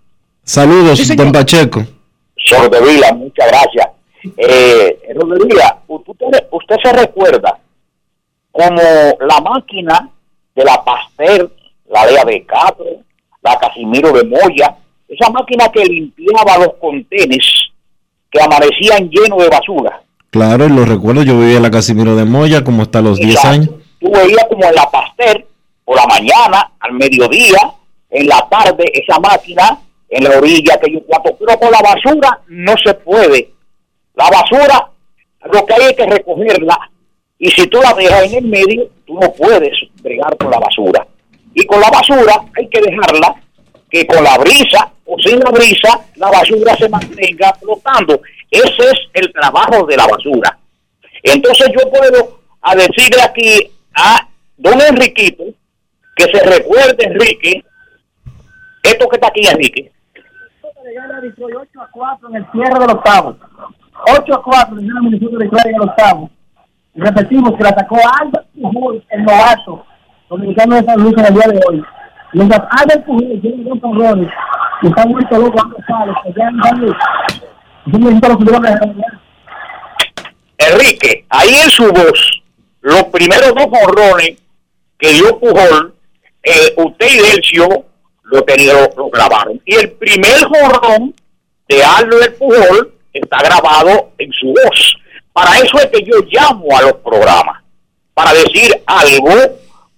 Saludos, Sí, don Pacheco. Sordevila, muchas gracias. Eh, Rodríguez, usted, usted se recuerda como la máquina de la Pasteur, la Lea de Castro, la Casimiro de Moya, esa máquina que limpiaba los contenes que amanecían llenos de basura. Claro, lo recuerdo, yo vivía en la Casimiro de Moya como hasta los 10 Exacto. años. Tú veías como en la Pasteur, por la mañana, al mediodía, en la tarde, esa máquina en la orilla, que yo cuatro, pero con la basura no se puede. La basura, lo que hay es que recogerla, y si tú la dejas en el medio, tú no puedes bregar con la basura. Y con la basura hay que dejarla que con la brisa o sin la brisa, la basura se mantenga flotando. Ese es el trabajo de la basura. Entonces yo puedo a decirle aquí a don Enriquito que se recuerde, Enrique, esto que está aquí, Enrique, le gana a Detroit 8 a 4 en el cierre del octavo. 8 a 4 le gana a Minnesota Detroit en el repetimos que la atacó Albert Pujol, el novato, dominicano de San Luis en el día de hoy. Mientras Albert Pujol tiene dos honrones y está muerto loco a los que ya en San Luis. Yo necesito los jugadores de la. Enrique, ahí en su voz, los primeros dos jorrones que dio Pujol, eh, usted y Delcio lo, tenía, lo, lo grabaron. Y el primer jorrón de Albert Pujol está grabado en su voz. Para eso es que yo llamo a los programas, para decir algo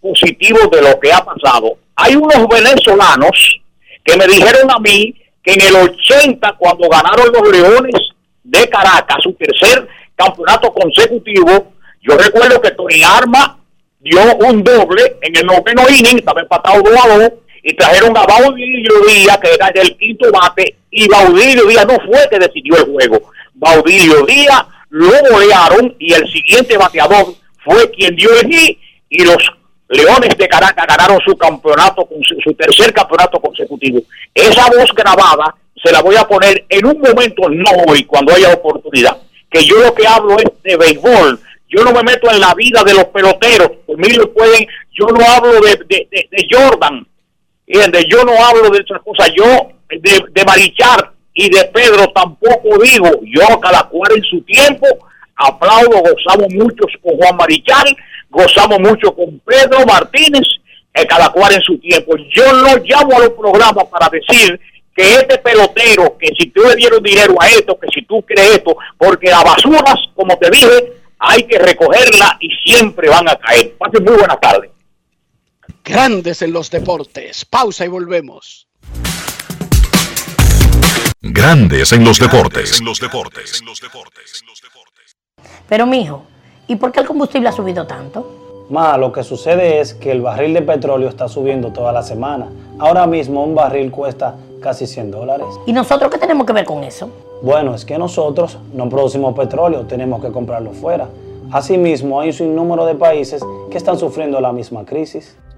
positivo de lo que ha pasado. Hay unos venezolanos que me dijeron a mí que en el 80, cuando ganaron los Leones de Caracas, su tercer campeonato consecutivo, yo recuerdo que Tony Arma dio un doble en el noveno inning, estaba empatado 2 a 2, y trajeron a Baudilio Díaz, que era el quinto bate, y Baudilio Díaz no fue que decidió el juego. Baudilio Díaz lo golearon y el siguiente bateador fue quien dio el hit y los Leones de Caracas ganaron su campeonato, su, tercer campeonato consecutivo. Esa voz grabada se la voy a poner en un momento, no hoy, cuando haya oportunidad. Que yo lo que hablo es de béisbol. Yo no me meto en la vida de los peloteros. Mí lo pueden, yo no hablo de, de Jordan. ¿Entiendes? Yo no hablo de otras cosas. Yo de, de Marichar y de Pedro tampoco digo. Yo cada cual en su tiempo aplaudo, gozamos mucho con Juan Marichal, gozamos mucho con Pedro Martínez, eh, cada cual en su tiempo. Yo no llamo a los programas para decir que este pelotero, que si tú le dieron dinero a esto, que si tú crees esto, porque las basuras, como te dije, hay que recogerla y siempre van a caer. Pasen muy buenas tardes. Grandes en los deportes. Pausa y volvemos. Grandes en los deportes. Pero mijo, ¿y por qué el combustible ha subido tanto? Ma, lo que sucede es que el barril de petróleo está subiendo toda la semana. Ahora mismo un barril cuesta casi 100 dólares. ¿Y nosotros qué tenemos que ver con eso? Bueno, es que nosotros no producimos petróleo, tenemos que comprarlo fuera. Asimismo, hay un sinnúmero de países que están sufriendo la misma crisis.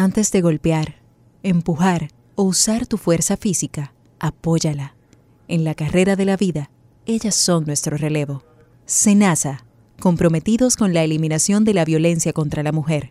Antes de golpear, empujar o usar tu fuerza física, apóyala. En la carrera de la vida, ellas son nuestro relevo. Senasa, comprometidos con la eliminación de la violencia contra la mujer.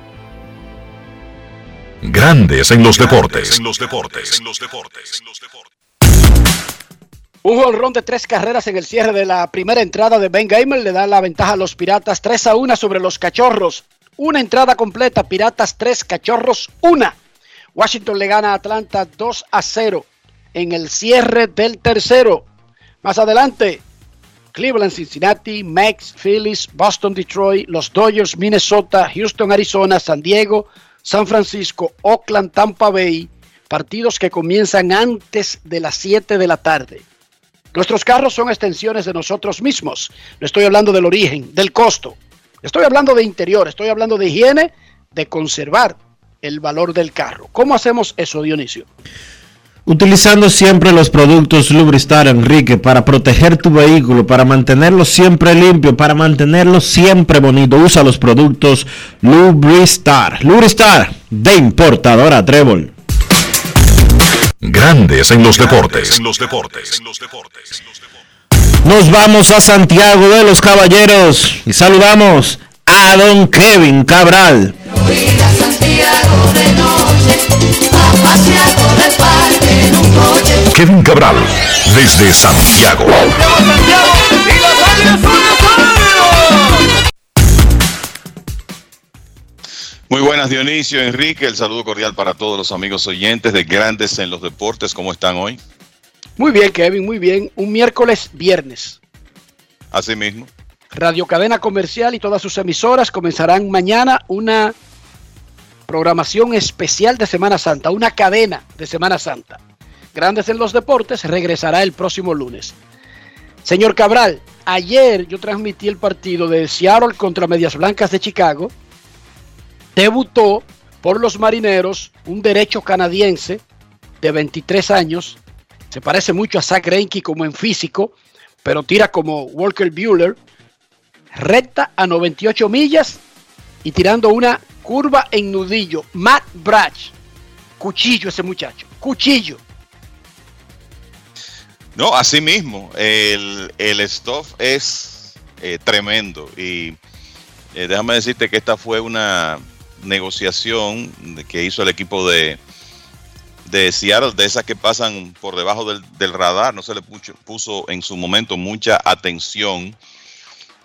Grandes en los deportes. En los deportes. En los deportes. Un jonrón de tres carreras en el cierre de la primera entrada de Ben Gamer le da la ventaja a los Piratas 3 a 1 sobre los Cachorros. Una entrada completa, Piratas 3, Cachorros 1. Washington le gana a Atlanta 2 a 0 en el cierre del tercero. Más adelante, Cleveland, Cincinnati, Mex, Phillies, Boston, Detroit, los Dodgers, Minnesota, Houston, Arizona, San Diego, San Francisco, Oakland, Tampa Bay, partidos que comienzan antes de las 7 de la tarde. Nuestros carros son extensiones de nosotros mismos. No estoy hablando del origen, del costo. Estoy hablando de interior, estoy hablando de higiene, de conservar el valor del carro. ¿Cómo hacemos eso, Dionisio? Utilizando siempre los productos Lubristar, Enrique, para proteger tu vehículo, para mantenerlo siempre limpio, para mantenerlo siempre bonito. Usa los productos Lubristar. Lubristar, de importadora Trébol. Grandes en los deportes. En los deportes. Nos vamos a Santiago de los Caballeros y saludamos a don Kevin Cabral. Kevin Cabral, desde Santiago. Muy buenas Dionisio, Enrique, el saludo cordial para todos los amigos oyentes de Grandes en los Deportes. ¿Cómo están hoy? Muy bien, Kevin, muy bien. Un miércoles, viernes. Así mismo. Radio Cadena Comercial y todas sus emisoras comenzarán mañana una programación especial de Semana Santa, una cadena de Semana Santa. Grandes en los Deportes regresará el próximo lunes. Señor Cabral, ayer yo transmití el partido de Seattle contra Medias Blancas de Chicago. Debutó por los marineros un derecho canadiense de 23 años. Se parece mucho a Zach Greinke como en físico, pero tira como Walker Bueller. Recta a 98 millas y tirando una curva en nudillo. Matt Brach. Cuchillo ese muchacho. Cuchillo. No, así mismo. El, el stuff es eh, tremendo. Y eh, déjame decirte que esta fue una negociación que hizo el equipo de, de Seattle, de esas que pasan por debajo del, radar. No se le puso, en su momento mucha atención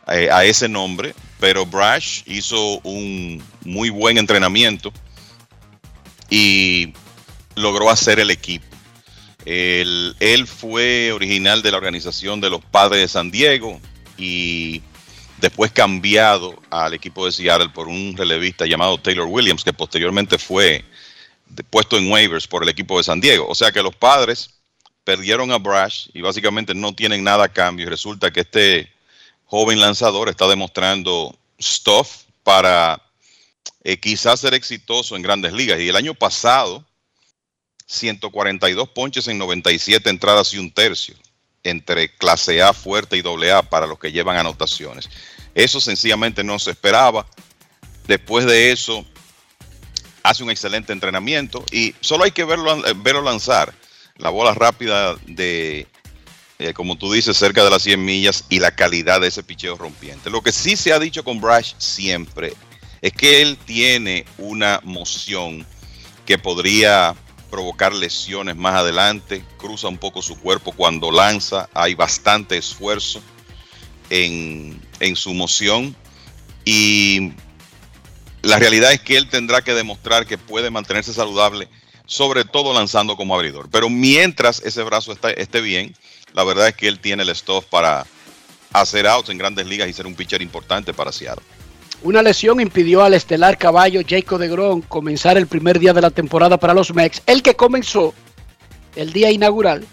eh, a ese nombre, pero Brash hizo un muy buen entrenamiento y logró hacer el equipo. Él, él, fue original de la organización de los Padres de San Diego y después cambiado al equipo de Seattle por un relevista llamado Taylor Williams, que posteriormente fue puesto en waivers por el equipo de San Diego. O sea que los padres perdieron a Brash y básicamente no tienen nada a cambio. Y resulta que este joven lanzador está demostrando stuff para eh, quizás ser exitoso en grandes ligas. Y el año pasado 142 ponches en 97 entradas y un tercio, entre clase A fuerte y doble A para los que llevan anotaciones. Eso sencillamente no se esperaba. Después de eso, hace un excelente entrenamiento y solo hay que verlo, verlo lanzar. La bola rápida de, eh, como tú dices, cerca de las 100 millas y la calidad de ese picheo rompiente. Lo que sí se ha dicho con Brash siempre es que él tiene una moción que podría provocar lesiones más adelante, cruza un poco su cuerpo cuando lanza, hay bastante esfuerzo en, en su moción y la realidad es que él tendrá que demostrar que puede mantenerse saludable, sobre todo lanzando como abridor. Pero mientras ese brazo esté bien, la verdad es que él tiene el stuff para hacer outs en grandes ligas y ser un pitcher importante para Seattle. Una lesión impidió al estelar caballo Jacob de Grom comenzar el primer día de la temporada para los Mex. El que comenzó el día inaugural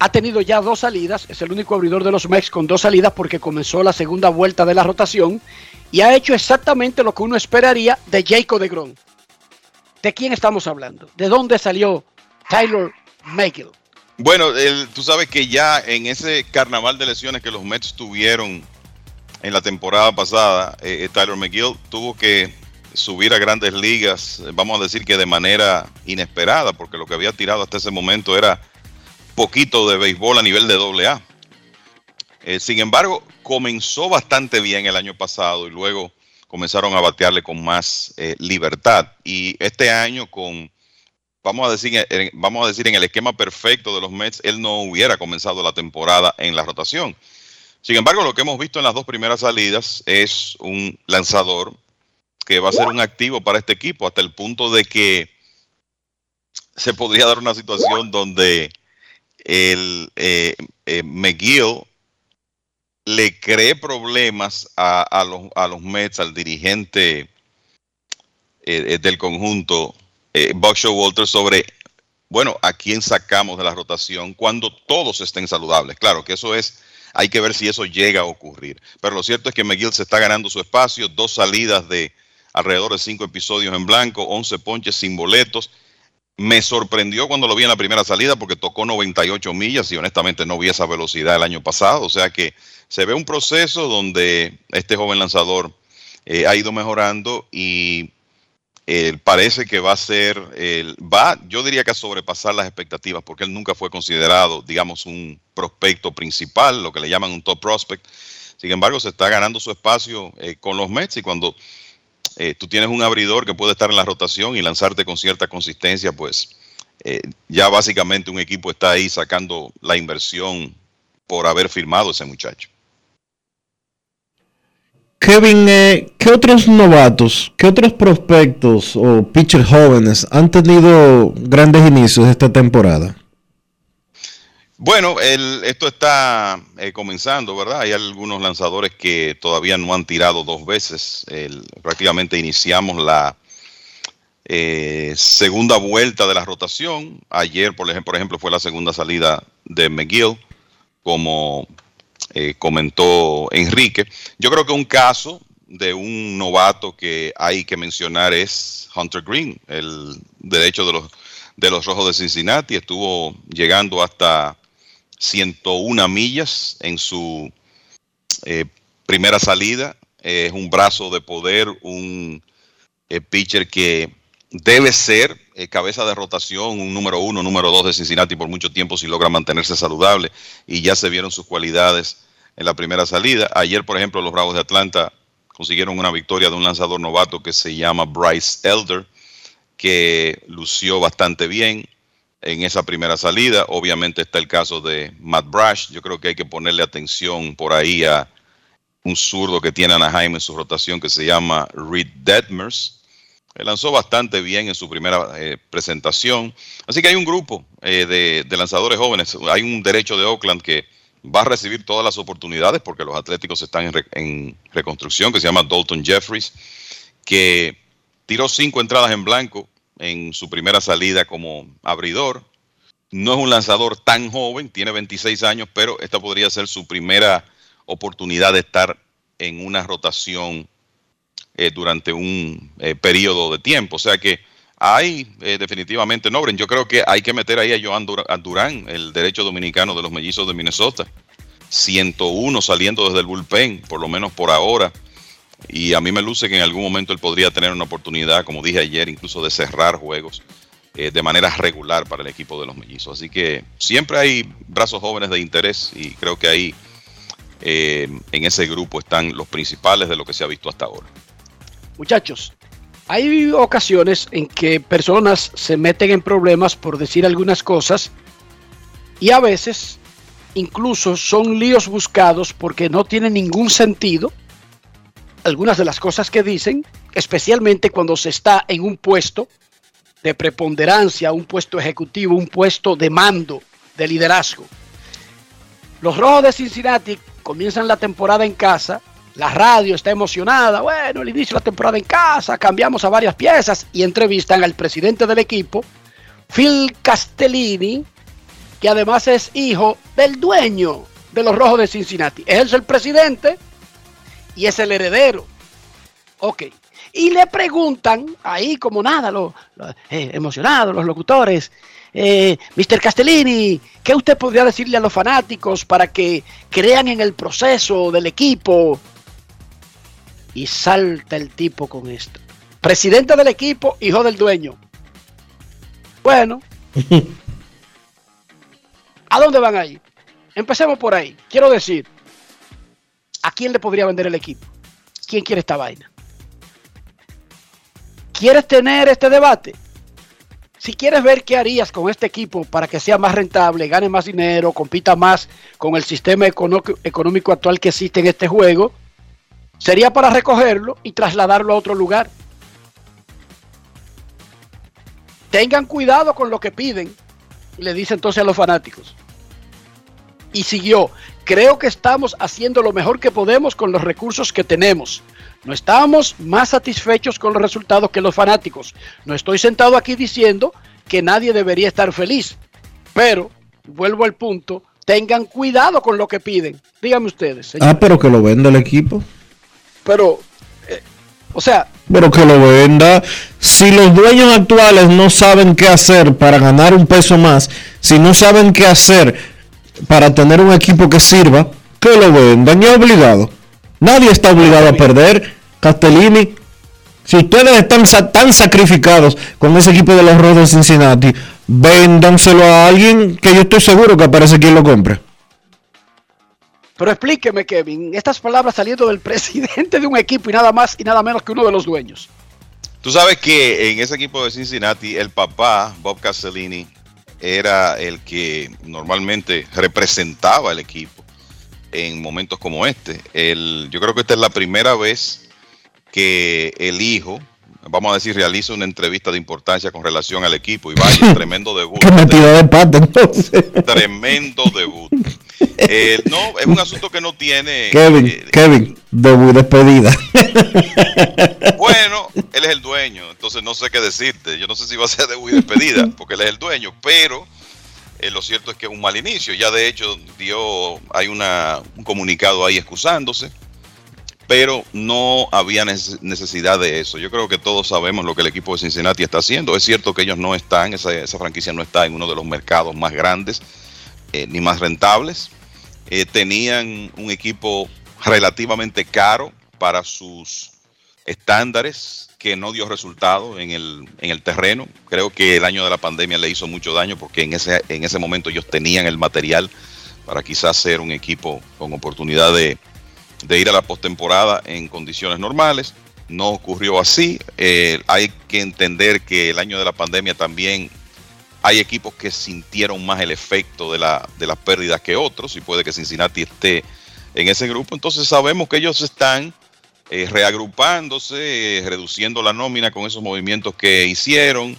ha tenido ya dos salidas. Es el único abridor de los Mex con dos salidas porque comenzó la segunda vuelta de la rotación y ha hecho exactamente lo que uno esperaría de Jacob de Grom. ¿De quién estamos hablando? ¿De dónde salió Tyler McGill? Bueno, tú sabes que ya en ese carnaval de lesiones que los Mets tuvieron en la temporada pasada, eh, eh, Tyler McGill tuvo que subir a grandes ligas, eh, vamos a decir que de manera inesperada, porque lo que había tirado hasta ese momento era poquito de béisbol a nivel de doble A. sin embargo, comenzó bastante bien el año pasado y luego comenzaron a batearle con más libertad. Y este año con, vamos a, decir, vamos a decir, en el esquema perfecto de los Mets, él no hubiera comenzado la temporada en la rotación. Sin embargo, lo que hemos visto en las dos primeras salidas es un lanzador que va a ser un activo para este equipo hasta el punto de que se podría dar una situación donde el eh, eh, McGill le cree problemas a, los, a los Mets, al dirigente eh, del conjunto, Buck Walter, sobre, bueno, a quién sacamos de la rotación cuando todos estén saludables. Claro que eso es hay que ver si eso llega a ocurrir. Pero lo cierto es que McGill se está ganando su espacio, dos salidas de alrededor de cinco episodios en blanco, 11 ponches sin boletos. Me sorprendió cuando lo vi en la primera salida porque tocó 98 millas y honestamente no vi esa velocidad el año pasado. O sea que se ve un proceso donde este joven lanzador eh, ha ido mejorando y parece que va a ser, va, yo diría que a sobrepasar las expectativas, porque él nunca fue considerado, digamos, un prospecto principal, lo que le llaman un top prospect. Sin embargo, se está ganando su espacio eh, con los Mets y cuando eh, tú tienes un abridor que puede estar en la rotación y lanzarte con cierta consistencia, pues eh, ya básicamente un equipo está ahí sacando la inversión por haber firmado ese muchacho. Kevin, eh, ¿qué otros novatos, qué otros prospectos o pitchers jóvenes han tenido grandes inicios esta temporada? Bueno, esto está eh, comenzando, ¿verdad? Hay algunos lanzadores que todavía no han tirado dos veces. prácticamente iniciamos la eh, segunda vuelta de la rotación. Ayer, por ejemplo, por ejemplo, fue la segunda salida de McGill como eh, comentó Enrique. Yo creo que un caso de un novato que hay que mencionar es Hunter Green, el derecho de los, de los Rojos de Cincinnati. Estuvo llegando hasta 101 millas en su eh, primera salida. es un brazo de poder, un eh, pitcher que debe ser cabeza de rotación, un número uno, número dos de Cincinnati por mucho tiempo si logra mantenerse saludable y ya se vieron sus cualidades en la primera salida. Ayer, por ejemplo, los Bravos de Atlanta consiguieron una victoria de un lanzador novato que se llama Bryce Elder, que lució bastante bien en esa primera salida. Obviamente está el caso de Matt Brash. Yo creo que hay que ponerle atención por ahí a un zurdo que tiene Anaheim en su rotación que se llama Reed Detmers. Lanzó bastante bien en su primera eh, presentación. Así que hay un grupo eh, de lanzadores jóvenes. Hay un derecho de Oakland que va a recibir todas las oportunidades porque los Atléticos están en, reconstrucción, que se llama Dalton Jeffries, que tiró cinco entradas en blanco en su primera salida como abridor. No es un lanzador tan joven, tiene 26 años, pero esta podría ser su primera oportunidad de estar en una rotación eh, durante un eh, periodo de tiempo. O sea que hay eh, definitivamente Nobren. Yo creo que hay que meter ahí a Joan Durán, el derecho dominicano de los mellizos de Minnesota. 101 saliendo desde el bullpen, por lo menos por ahora. Y a mí me luce que en algún momento él podría tener una oportunidad, como dije ayer, incluso de cerrar juegos eh, de manera regular para el equipo de los mellizos. Así que siempre hay brazos jóvenes de interés y creo que ahí eh, en ese grupo están los principales de lo que se ha visto hasta ahora. Muchachos, hay ocasiones en que personas se meten en problemas por decir algunas cosas y a veces incluso son líos buscados porque no tienen ningún sentido algunas de las cosas que dicen, especialmente cuando se está en un puesto de preponderancia, un puesto ejecutivo, un puesto de mando, de liderazgo. Los Rojos de Cincinnati comienzan la temporada en casa, la radio está emocionada, bueno, el inicio de la temporada en casa, cambiamos a varias piezas y entrevistan al presidente del equipo, Phil Castellini, que además es hijo del dueño de los Rojos de Cincinnati. Es el presidente y es el heredero. Ok. Y le preguntan, ahí como nada, lo, lo- eh, emocionados los locutores, eh, Mr. Castellini, ¿qué usted podría decirle a los fanáticos para que crean en el proceso del equipo? Y salta el tipo con esto. Presidente del equipo, hijo del dueño. Bueno, <laughs> ¿a dónde van ahí? Empecemos por ahí. Quiero decir, ¿a quién le podría vender el equipo? ¿Quién quiere esta vaina? ¿Quieres tener este debate? Si quieres ver qué harías con este equipo para que sea más rentable, gane más dinero, compita más con el sistema económico actual que existe en este juego, sería para recogerlo y trasladarlo a otro lugar. Tengan cuidado con lo que piden, le dice entonces a los fanáticos. Y siguió, creo que estamos haciendo lo mejor que podemos con los recursos que tenemos. No estamos más satisfechos con los resultados que los fanáticos. No estoy sentado aquí diciendo que nadie debería estar feliz. Pero, vuelvo al punto, tengan cuidado con lo que piden. Díganme ustedes. Ah, pero que lo venda el equipo. Pero, eh, o sea, Pero que lo venda. Si los dueños actuales no saben qué hacer para ganar un peso más, si no saben qué hacer para tener un equipo que sirva, que lo vendan. Y obligado. Nadie está obligado a perder. Castellini, si ustedes están tan sacrificados con ese equipo de los Rojos de Cincinnati, véndanselo a alguien que yo estoy seguro que aparece quien lo compre. Pero explíqueme, Kevin, estas palabras saliendo del <laughs> presidente de un equipo y nada más y nada menos que uno de los dueños. Tú sabes que en ese equipo de Cincinnati, el papá, Bob Castellini, era el que normalmente representaba el equipo en momentos como este. El, yo creo que esta es la primera vez que el hijo, vamos a decir, realiza una entrevista de importancia con relación al equipo y vaya, <laughs> tremendo debut. Qué metida de pata entonces. Tremendo debut. Eh, no, es un asunto que no tiene. Kevin, eh, Kevin, debut despedida. Bueno, él es el dueño, entonces no sé qué decirte. Yo no sé si va a ser debut y despedida, porque él es el dueño, pero eh, lo cierto es que es un mal inicio. Ya de hecho dio, hay una, un comunicado ahí excusándose, pero no había neces- necesidad de eso. Yo creo que todos sabemos lo que el equipo de Cincinnati está haciendo. Es cierto que ellos no están, esa, esa franquicia no está en uno de los mercados más grandes eh, ni más rentables. Eh, tenían un equipo relativamente caro para sus estándares que no dio resultado en el, en el terreno. Creo que el año de la pandemia le hizo mucho daño porque en ese, en ese momento ellos tenían el material para quizás ser un equipo con oportunidad de, de ir a la postemporada en condiciones normales. No ocurrió así. Eh, hay que entender que el año de la pandemia también hay equipos que sintieron más el efecto de, la, de las pérdidas que otros y puede que Cincinnati esté en ese grupo. Entonces sabemos que ellos están eh, reagrupándose, eh, reduciendo la nómina con esos movimientos que hicieron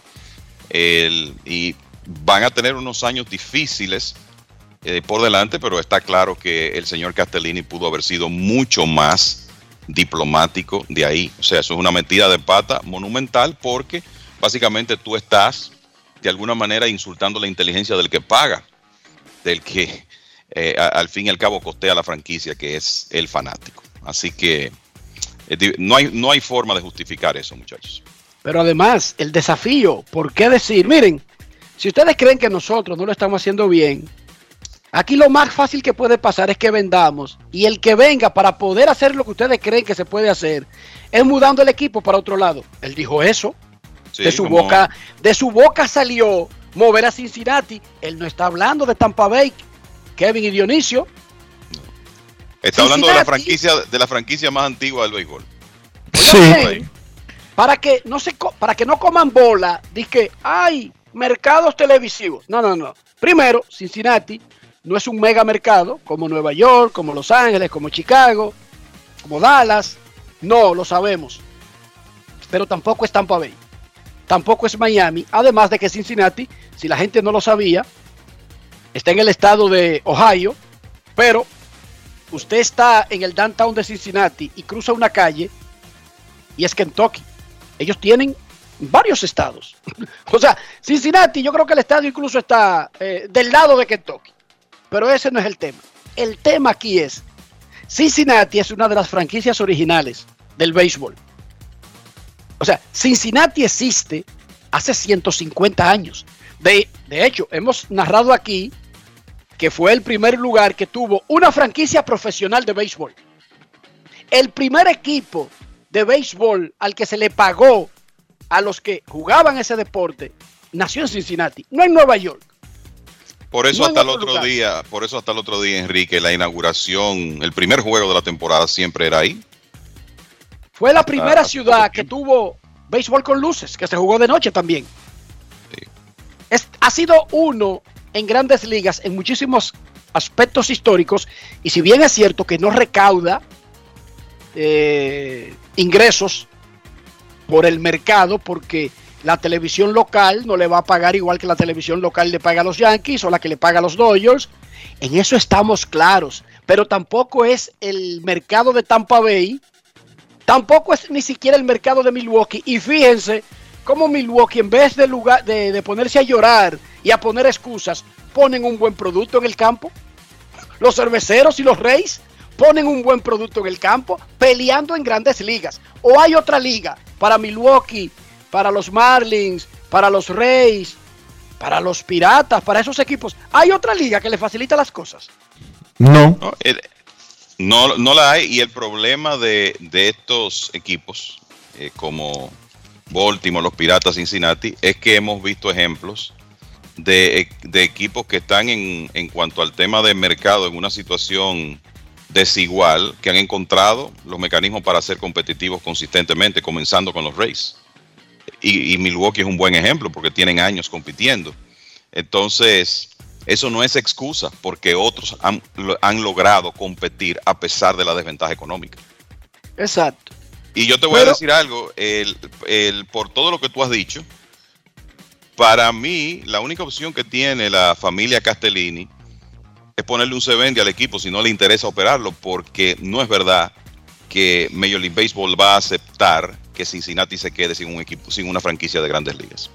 y van a tener unos años difíciles eh, por delante, pero está claro que el señor Castellini pudo haber sido mucho más diplomático de ahí. O sea, eso es una metida de pata monumental porque básicamente tú estás de alguna manera insultando la inteligencia del que paga, del que eh, al fin y al cabo costea la franquicia, que es el fanático. Así que eh, no hay, no hay forma de justificar eso, muchachos. Pero además, el desafío, ¿por qué decir? Miren, si ustedes creen que nosotros no lo estamos haciendo bien, aquí lo más fácil que puede pasar es que vendamos y el que venga para poder hacer lo que ustedes creen que se puede hacer es mudando el equipo para otro lado. Él dijo eso. Sí, de su como- boca, de su boca salió mover a Cincinnati. Él no está hablando de Tampa Bay, Kevin y Dionisio. Está hablando de la franquicia, de la franquicia más antigua del béisbol. Bien, Para que no se para que no coman bola, dice que hay mercados televisivos. No, no, no. Primero, Cincinnati no es un mega mercado como Nueva York, como Los Ángeles, como Chicago, como Dallas. No, lo sabemos. Pero tampoco es Tampa Bay. Tampoco es Miami. Además de que Cincinnati, si la gente no lo sabía, está en el estado de Ohio, pero usted está en el downtown de Cincinnati y cruza una calle y es Kentucky. Ellos tienen varios estados. <laughs> o sea, Cincinnati, yo creo que el estadio incluso está eh, del lado de Kentucky. Pero ese no es el tema. El tema aquí es, Cincinnati es una de las franquicias originales del béisbol. O sea, Cincinnati existe hace 150 años. De, de hecho, hemos narrado aquí que fue el primer lugar que tuvo una franquicia profesional de béisbol. El primer equipo de béisbol al que se le pagó a los que jugaban ese deporte nació en Cincinnati, no en Nueva York. Por eso No hasta el otro otro lugar. día, por eso hasta el otro día, Enrique, la inauguración, el primer juego de la temporada siempre era ahí. Fue la primera Ah, ciudad que tuvo béisbol con luces, que se jugó de noche también. Es- ha sido uno en grandes ligas en muchísimos aspectos históricos y si bien es cierto que no recauda eh, ingresos por el mercado porque la televisión local no le va a pagar igual que la televisión local le paga a los Yankees o la que le paga a los Dodgers. En eso estamos claros, pero tampoco es el mercado de Tampa Bay, tampoco es ni siquiera el mercado de Milwaukee. Y fíjense cómo Milwaukee, en vez de, lugar, de, de ponerse a llorar y a poner excusas, ponen un buen producto en el campo. Los cerveceros y los Reyes ponen un buen producto en el campo, peleando en grandes ligas. O hay otra liga para Milwaukee, para los Marlins, para los Reyes, para los Piratas, para esos equipos. Hay otra liga que le facilita las cosas. No. No, El- no, no la hay y el problema de, de estos equipos eh, como Baltimore, los Piratas, Cincinnati, es que hemos visto ejemplos de, de equipos que están en, en cuanto al tema de mercado en una situación desigual, que han encontrado los mecanismos para ser competitivos consistentemente, comenzando con los Rays. Y, y Milwaukee es un buen ejemplo porque tienen años compitiendo. Entonces, eso no es excusa porque otros han, lo- han logrado competir a pesar de la desventaja económica. Exacto. Y yo te voy a decir algo, el, el- por todo lo que tú has dicho, para mí la única opción que tiene la familia Castellini es ponerle un se vende al equipo si no le interesa operarlo, porque no es verdad que Major League Baseball va a aceptar que Cincinnati se quede sin un equipo, sin una franquicia de grandes ligas.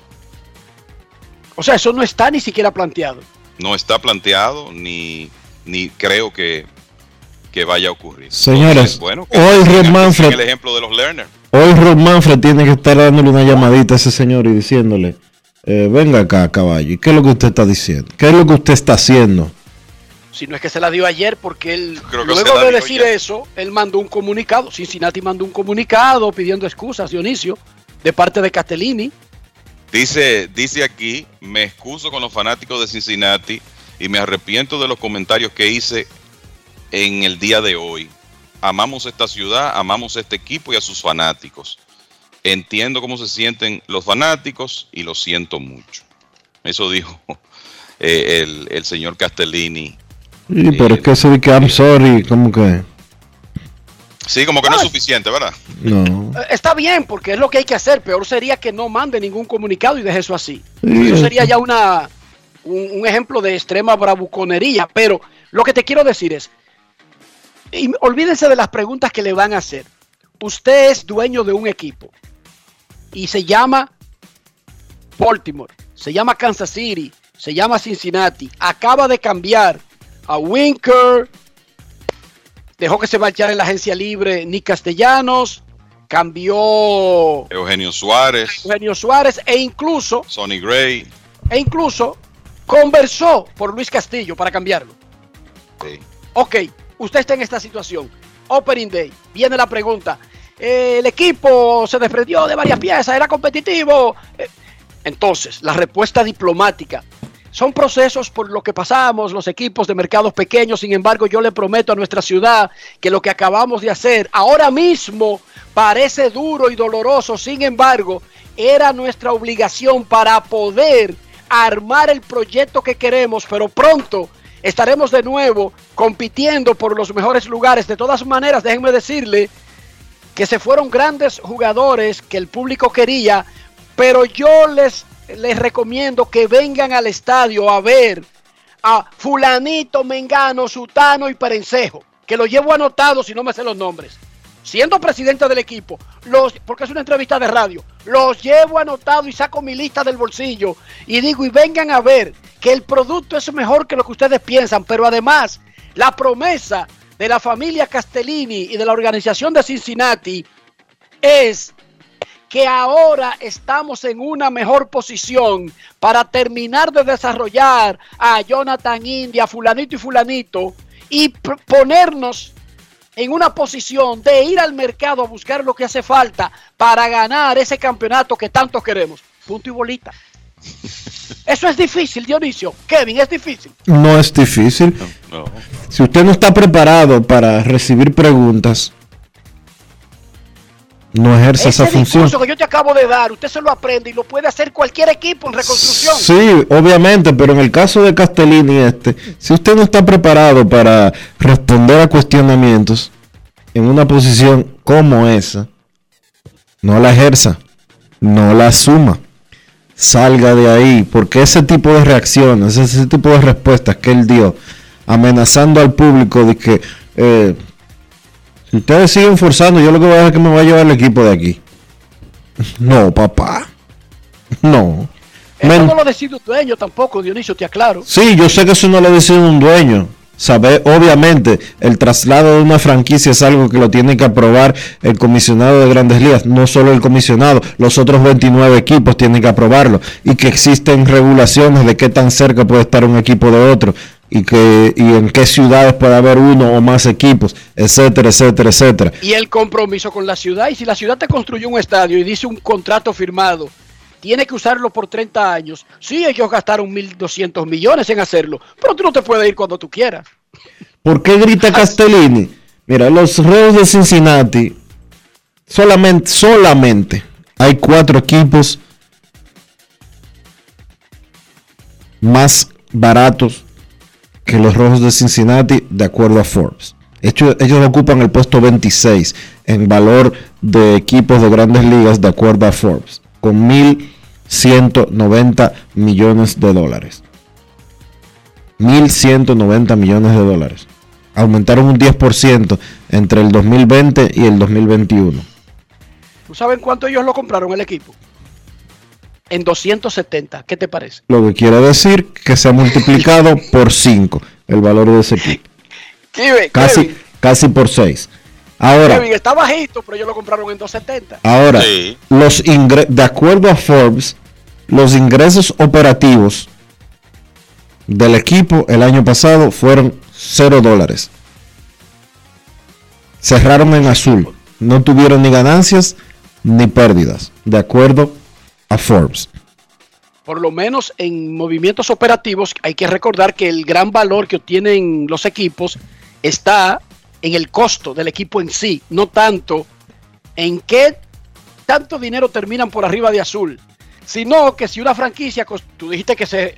O sea, eso no está ni siquiera planteado. No está planteado ni, ni creo que, que vaya a ocurrir. Señores, Entonces, bueno, que hoy sigan Manfred- el ejemplo de los Lerner. Hoy Rob Manfred tiene que estar dándole una llamadita a ese señor y diciéndole, eh, venga acá, caballo, ¿y qué es lo que usted está diciendo? ¿Qué es lo que usted está haciendo? Si no es que se la dio ayer, porque él, Creo que se luego de decir ya. eso, él mandó un comunicado. Cincinnati mandó un comunicado pidiendo excusas, Dionisio, de parte de Castellini. Dice, dice aquí, me excuso con los fanáticos de Cincinnati y me arrepiento de los comentarios que hice en el día de hoy. Amamos esta ciudad, amamos este equipo y a sus fanáticos. Entiendo cómo se sienten los fanáticos y lo siento mucho. Eso dijo eh, el, el señor Castellini. Sí, pero es que eso de que I'm sorry, como que Sí, como que no es suficiente, ¿verdad? no. Eh, Está bien, porque es lo que hay que hacer. Peor sería que no mande ningún comunicado y deje eso así. Sí, Eso sería ya una, un, un ejemplo de extrema bravuconería. Pero lo que te quiero decir es, y olvídense de las preguntas que le van a hacer. Usted es dueño de un equipo y se llama Baltimore, se llama Kansas City, se llama Cincinnati. Acaba de cambiar a Winker, dejó que se marchara en la agencia libre Nick Castellanos, cambió Eugenio Suárez, Eugenio Suárez e incluso, Sonny Gray. e incluso conversó por Luis Castillo para cambiarlo. Sí. Ok, usted está en esta situación. Opening Day, viene la pregunta. eh, el equipo se desprendió de varias piezas, era competitivo. Eh, entonces, la respuesta diplomática. Son procesos por lo que pasamos los equipos de mercados pequeños. Sin embargo, yo le prometo a nuestra ciudad que lo que acabamos de hacer ahora mismo parece duro y doloroso. Sin embargo, era nuestra obligación para poder armar el proyecto que queremos, pero pronto estaremos de nuevo compitiendo por los mejores lugares. De todas maneras, déjenme decirle que se fueron grandes jugadores que el público quería, pero yo les, les recomiendo que vengan al estadio a ver a fulanito, mengano, sutano y perencejo, que lo llevo anotado si no me sé los nombres. Siendo presidente del equipo, los, porque es una entrevista de radio, los llevo anotado y saco mi lista del bolsillo y digo, y vengan a ver que el producto es mejor que lo que ustedes piensan, pero además la promesa de la familia Castellini y de la organización de Cincinnati es que ahora estamos en una mejor posición para terminar de desarrollar a Jonathan India, fulanito y fulanito, y ponernos en una posición de ir al mercado a buscar lo que hace falta para ganar ese campeonato que tanto queremos. Punto y bolita. Eso es difícil, Dionisio. Kevin, es difícil. No es difícil. No. Si usted no está preparado para recibir preguntas, no ejerce esa Ese función. discurso que yo te acabo de dar, usted se lo aprende y lo puede hacer cualquier equipo en reconstrucción. Sí, obviamente, pero en el caso de Castellini este, si usted no está preparado para responder a cuestionamientos en una posición como esa, no la ejerza, no la asuma, salga de ahí, porque ese tipo de reacciones, ese tipo de respuestas que él dio, amenazando al público de que eh, si ustedes siguen forzando, yo lo que voy a hacer es que me voy a llevar el equipo de aquí. No, papá. No. Eso Men- no lo decide un dueño tampoco, Dionisio, te aclaro. Sí, yo sé que eso no lo decide un dueño. Sabe, obviamente, el traslado de una franquicia es algo que lo tiene que aprobar el comisionado de Grandes Ligas, no solo el comisionado, los otros 29 equipos tienen que aprobarlo y que existen regulaciones de qué tan cerca puede estar un equipo de otro y que y en qué ciudades puede haber uno o más equipos, etcétera, etcétera, etcétera. Y el compromiso con la ciudad. Y si la ciudad te construyó un estadio y dice un contrato firmado, tiene que usarlo por 30 años. Sí, ellos gastaron 1.200 millones en hacerlo, pero tú no te puedes ir cuando tú quieras. ¿Por qué grita Castellini? Mira, los Reyes de Cincinnati, solamente, solamente hay cuatro equipos más baratos que los Rojos de Cincinnati, de acuerdo a Forbes. Ellos ocupan el puesto 26 en valor de equipos de grandes ligas, de acuerdo a Forbes, con 1.190 millones de dólares. 1.190 millones de dólares. Aumentaron un 10% entre el 2020 y el 2021. ¿Tú sabes cuánto ellos lo compraron el equipo? En 270. ¿Qué te parece? Lo que quiere decir que se ha multiplicado <laughs> por 5 el valor de ese equipo. Kevin, Casi, Kevin, casi por 6. Ahora, Kevin, está bajito, pero ellos lo compraron en 270. ahora los de acuerdo a Forbes, los ingresos operativos del equipo el año pasado fueron 0 dólares. Cerraron en azul. No tuvieron ni ganancias ni pérdidas, de acuerdo a Forbes. Por lo menos en movimientos operativos hay que recordar que el gran valor que obtienen los equipos está en el costo del equipo en sí, no tanto en qué tanto dinero terminan por arriba de azul, sino que si una franquicia, tú dijiste que se,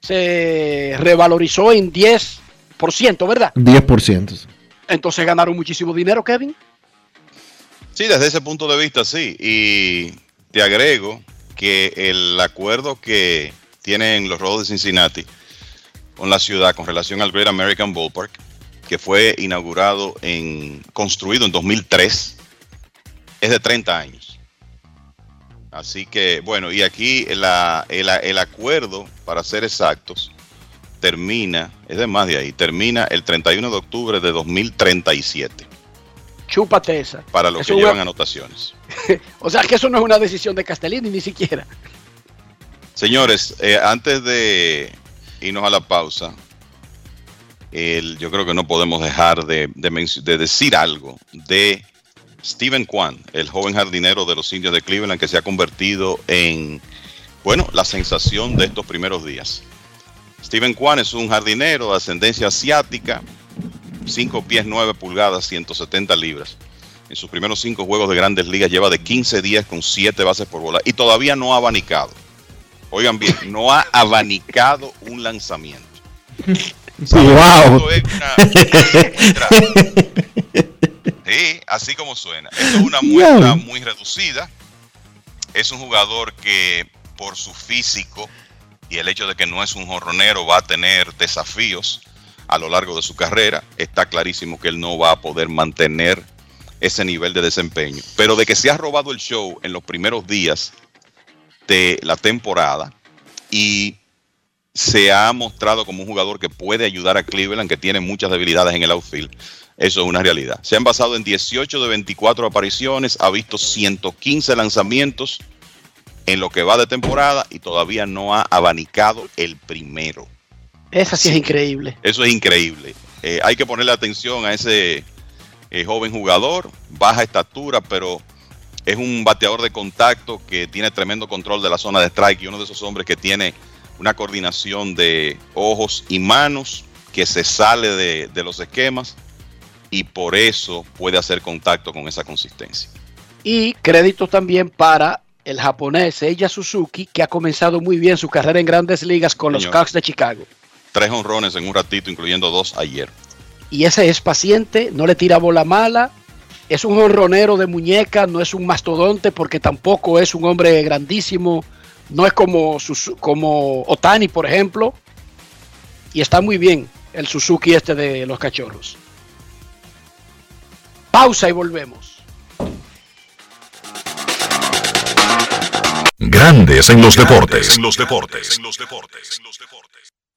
se revalorizó en 10%, ¿verdad? 10%. Entonces ganaron muchísimo dinero, Kevin. Sí, desde ese punto de vista sí. Y te agrego que el acuerdo que tienen los Rojos de Cincinnati con la ciudad con relación al Great American Ballpark, que fue inaugurado en, construido en 2003, es de 30 años. Así que, bueno, y aquí el, el acuerdo, para ser exactos, termina, es de más de ahí, termina el 31 de octubre de 2037. Chúpate esa. para los Eso que una- llevan anotaciones. <laughs> O sea que eso no es una decisión de Castellini ni siquiera. Señores, eh, antes de irnos a la pausa, el- yo creo que no podemos dejar de, de de decir algo de Steven Kwan, el joven jardinero de los indios de Cleveland que se ha convertido en, bueno, la sensación de estos primeros días. Steven Kwan es un jardinero de ascendencia asiática, 5 pies 9 pulgadas, 170 libras. En sus primeros 5 juegos de grandes ligas lleva de 15 días con 7 bases por bola y todavía no ha abanicado. Oigan bien, no ha abanicado un lanzamiento. <laughs> Wow. Esto es una. Sí, así como suena. Esto es una muestra muy reducida. Es un jugador que por su físico y el hecho de que no es un jorronero va a tener desafíos a lo largo de su carrera. Está clarísimo que él no va a poder mantener ese nivel de desempeño. Pero de que se ha robado el show en los primeros días de la temporada y se ha mostrado como un jugador que puede ayudar a Cleveland, que tiene muchas debilidades en el outfield. Eso es una realidad. Se han basado en 18 de 24 apariciones, ha visto 115 lanzamientos en lo que va de temporada y todavía no ha abanicado el primero. Esa sí, es increíble. Eso es increíble. Eh, hay que ponerle atención a ese eh, joven jugador, baja estatura, pero es un bateador de contacto que tiene tremendo control de la zona de strike y uno de esos hombres que tiene una coordinación de ojos y manos que se sale de, de los esquemas y por eso puede hacer contacto con esa consistencia. Y crédito también para el japonés Eija Suzuki, que ha comenzado muy bien su carrera en grandes ligas con los. Cubs de Chicago. Tres honrones en un ratito, incluyendo dos ayer. Y ese es paciente, no le tira bola mala, es un honronero de muñeca, no es un mastodonte porque tampoco es un hombre grandísimo, no es como, como Otani, por ejemplo. Y está muy bien el Suzuki este de los cachorros. Pausa y volvemos. Grandes en los deportes. En los deportes.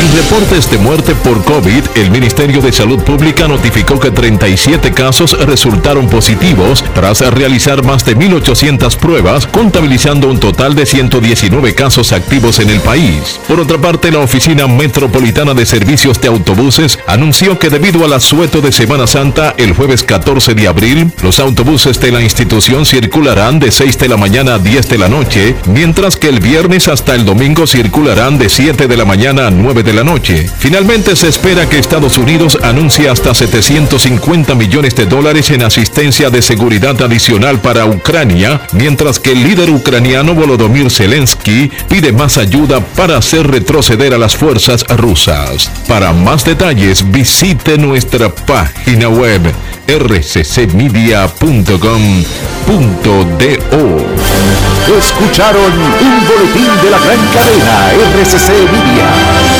Sin reportes de muerte por COVID, el Ministerio de Salud Pública notificó que 37 casos resultaron positivos tras realizar más de 1.800 pruebas, contabilizando un total de 119 casos activos en el país. Por otra parte, la Oficina Metropolitana de Servicios de Autobuses anunció que debido al asueto de Semana Santa el jueves 14 de abril, los autobuses de la institución circularán de 6 de la mañana a 10 de la noche, mientras que el viernes hasta el domingo circularán de 7 de la mañana a 9 de la noche. Finalmente se espera que Estados Unidos anuncie hasta 750 millones de dólares en asistencia de seguridad adicional para Ucrania, mientras que el líder ucraniano Volodymyr Zelensky pide más ayuda para hacer retroceder a las fuerzas rusas. Para más detalles visite nuestra página web rccmedia.com.do. Escucharon un boletín de la gran cadena RCC Media.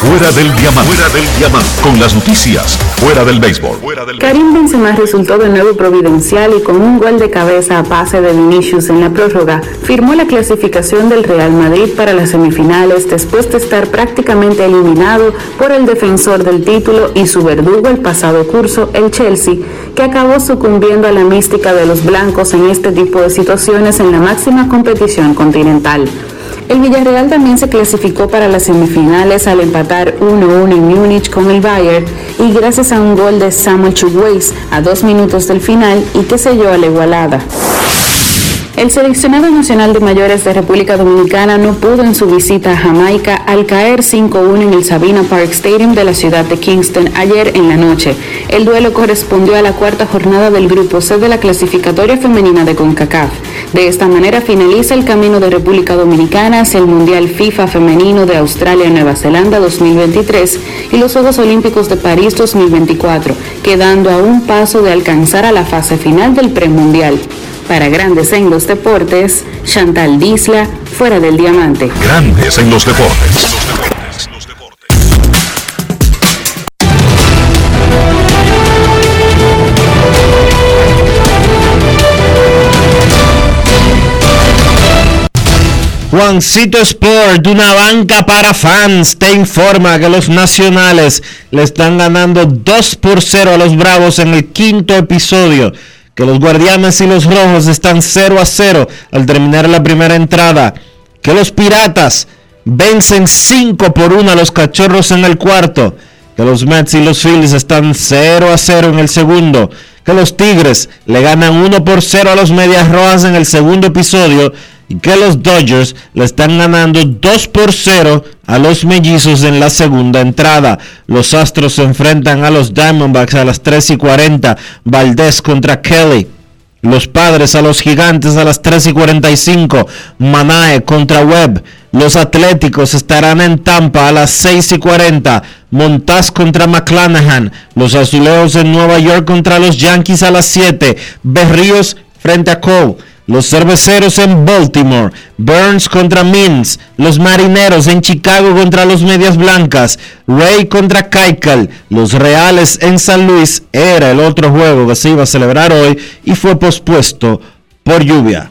Fuera del diamante. Fuera del diamante. Con las noticias. Fuera del béisbol. Karim Benzema resultó de nuevo providencial y con un gol de cabeza a pase de Vinicius en la prórroga, firmó la clasificación del Real Madrid para las semifinales después de estar prácticamente eliminado por el defensor del título y su verdugo el pasado curso, el Chelsea, que acabó sucumbiendo a la mística de los blancos en este tipo de situaciones en la máxima competición continental. El Villarreal también se clasificó para las semifinales al empatar 1-1 en Múnich con el Bayern y gracias a un gol de Samuel Chukwueze a dos minutos del final y que selló a la igualada. El seleccionado nacional de mayores de República Dominicana no pudo en su visita a Jamaica al caer 5-1 en el Sabina Park Stadium de la ciudad de Kingston ayer en la noche. El duelo correspondió a la cuarta jornada del Grupo C de la clasificatoria femenina de CONCACAF. De esta manera finaliza el camino de República Dominicana hacia el Mundial FIFA Femenino de Australia-Nueva Zelanda 2023 y los Juegos Olímpicos de París 2024, quedando a un paso de alcanzar a la fase final del premundial. Para Grandes en los Deportes, Chantal Disla, fuera del diamante. Grandes en los deportes. Juancito Sport, una banca para fans, te informa que los nacionales le están ganando 2 por 0 a los Bravos en el quinto episodio. Que los Guardianes y los Rojos están 0 a 0 al terminar la primera entrada. Que los Piratas vencen 5 por 1 a los Cachorros en el cuarto. Que los Mets y los Phillies están 0 a 0 en el segundo. Que los Tigres le ganan 1 por 0 a los Medias Rojas en el segundo episodio y que los Dodgers le están ganando 2 por 0 a los mellizos en la segunda entrada. Los Astros se enfrentan a los Diamondbacks a las 3 y 40. Valdés contra Kelly. Los Padres a los Gigantes a las 3 y 45. Manae contra Webb. Los Atléticos estarán en Tampa a las 6 y 40. Montaz contra McClanahan. Los Azulejos en Nueva York contra los Yankees a las 7. Berríos frente a Cole. Los cerveceros en Baltimore, Burns contra Mins, los marineros en Chicago contra los Medias Blancas, Ray contra Kaikal, los Reales en San Luis era el otro juego que se iba a celebrar hoy y fue pospuesto por lluvia.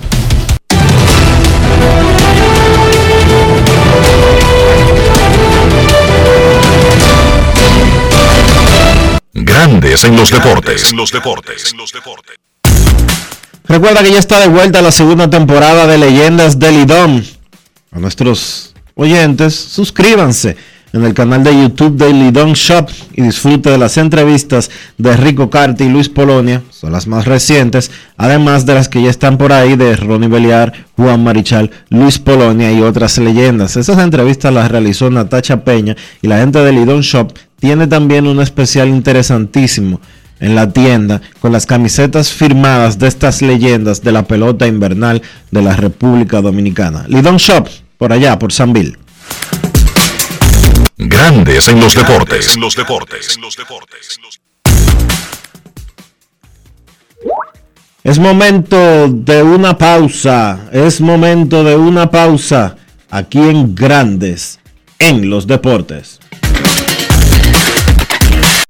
Grandes en los deportes. los deportes. Recuerda que ya está de vuelta la segunda temporada de Leyendas del Lidón. A nuestros oyentes, suscríbanse en el canal de YouTube de Lidón Shop y disfrute de las entrevistas de Rico Carti y Luis Polonia, son las más recientes, además de las que ya están por ahí de Ronnie Beliar, Juan Marichal, Luis Polonia y otras leyendas. Esas entrevistas las realizó Natacha Peña y la gente de Lidón Shop tiene también un especial interesantísimo en la tienda con las camisetas firmadas de estas leyendas de la pelota invernal de la República Dominicana. Lidón Shop, por allá, por San Bill. Grandes en los deportes. los deportes. Es momento de una pausa. Es momento de una pausa aquí en Grandes en los deportes.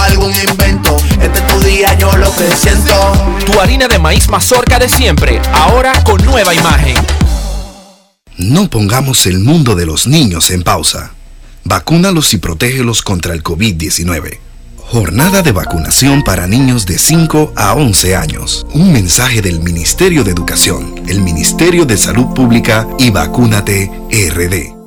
algún invento. Este es tu día, yo lo que siento. Tu harina de maíz mazorca de siempre, ahora con nueva imagen. No pongamos el mundo de los niños en pausa. Vacúnalos y protégelos contra el COVID-19. Jornada de vacunación para niños de 5 a 11 años. Un mensaje del Ministerio de Educación, el Ministerio de Salud Pública y Vacúnate RD.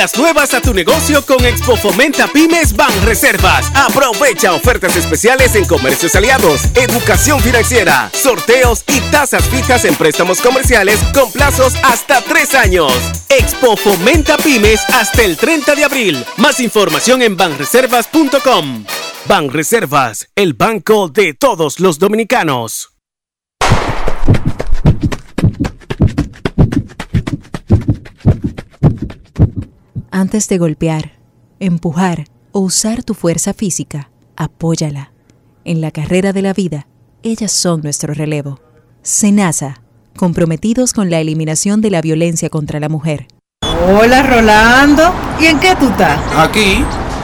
Pilas nuevas a tu negocio con Expo Fomenta Pymes Ban Reservas. Aprovecha ofertas especiales en comercios aliados, educación financiera, sorteos y tasas fijas en préstamos comerciales con plazos hasta tres años. Expo Fomenta Pymes hasta el 30 de abril. Más información en banreservas.com. Banreservas, el banco de todos los dominicanos. Antes de golpear, empujar o usar tu fuerza física, apóyala. En la carrera de la vida, ellas son nuestro relevo. Senasa, comprometidos con la eliminación de la violencia contra la mujer. Hola Rolando, ¿y en qué tú estás? Aquí,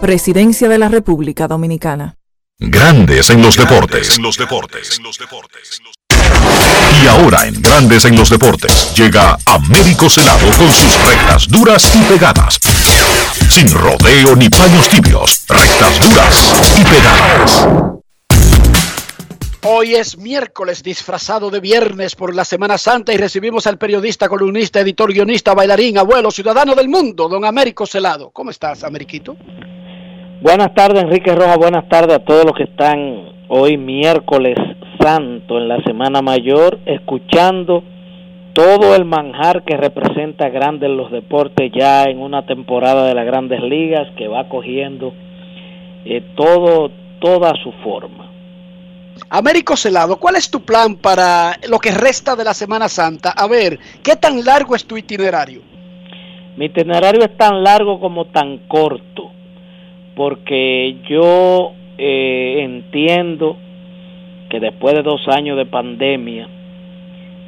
Presidencia de la República Dominicana. Grandes en los deportes. Y ahora en Grandes en los deportes llega Américo Celado con sus rectas duras y pegadas. Sin rodeo ni paños tibios, rectas duras y pegadas. Hoy es miércoles disfrazado de viernes por la Semana Santa y recibimos al periodista, columnista, editor, guionista, bailarín, abuelo, ciudadano del mundo, don Américo Celado. ¿Cómo estás, Ameriquito? Buenas tardes, Enrique Roja. Buenas tardes a todos los que están hoy miércoles santo en la Semana Mayor, escuchando todo el manjar que representa Grandes los Deportes ya en una temporada de las Grandes Ligas que va cogiendo eh, todo toda su forma. Américo Celado, ¿cuál es tu plan para lo que resta de la Semana Santa? A ver, ¿qué tan largo es tu itinerario? Mi itinerario es tan largo como tan corto, porque yo eh, entiendo que después de dos años de pandemia,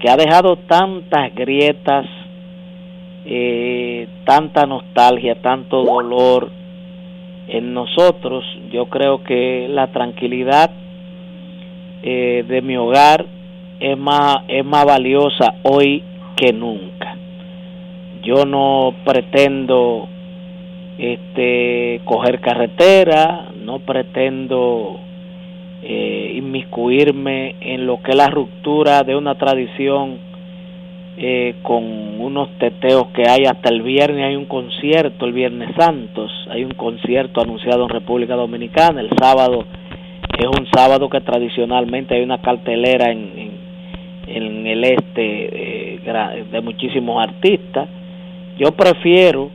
que ha dejado tantas grietas, eh, tanta nostalgia, tanto dolor en nosotros, yo creo que la tranquilidad eh, de mi hogar es más, es más valiosa hoy que nunca. Yo no pretendo este, coger carretera, no pretendo eh, inmiscuirme en lo que es la ruptura de una tradición eh, con unos teteos que hay hasta el viernes, hay un concierto, el Viernes Santos, hay un concierto anunciado en República Dominicana, el sábado es un sábado que tradicionalmente hay una cartelera en, en, el este eh, de muchísimos artistas. Yo prefiero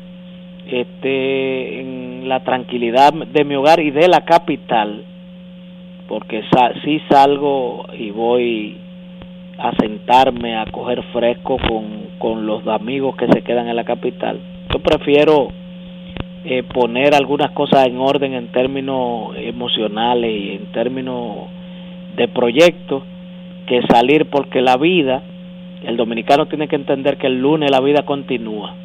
este, en la tranquilidad de mi hogar y de la capital, porque sa sí salgo y voy a sentarme a coger fresco con, con los amigos que se quedan en la capital. Yo prefiero eh, poner algunas cosas en orden en términos emocionales y en términos de proyectos que salir porque la vida, el dominicano tiene que entender que el lunes la vida continúa,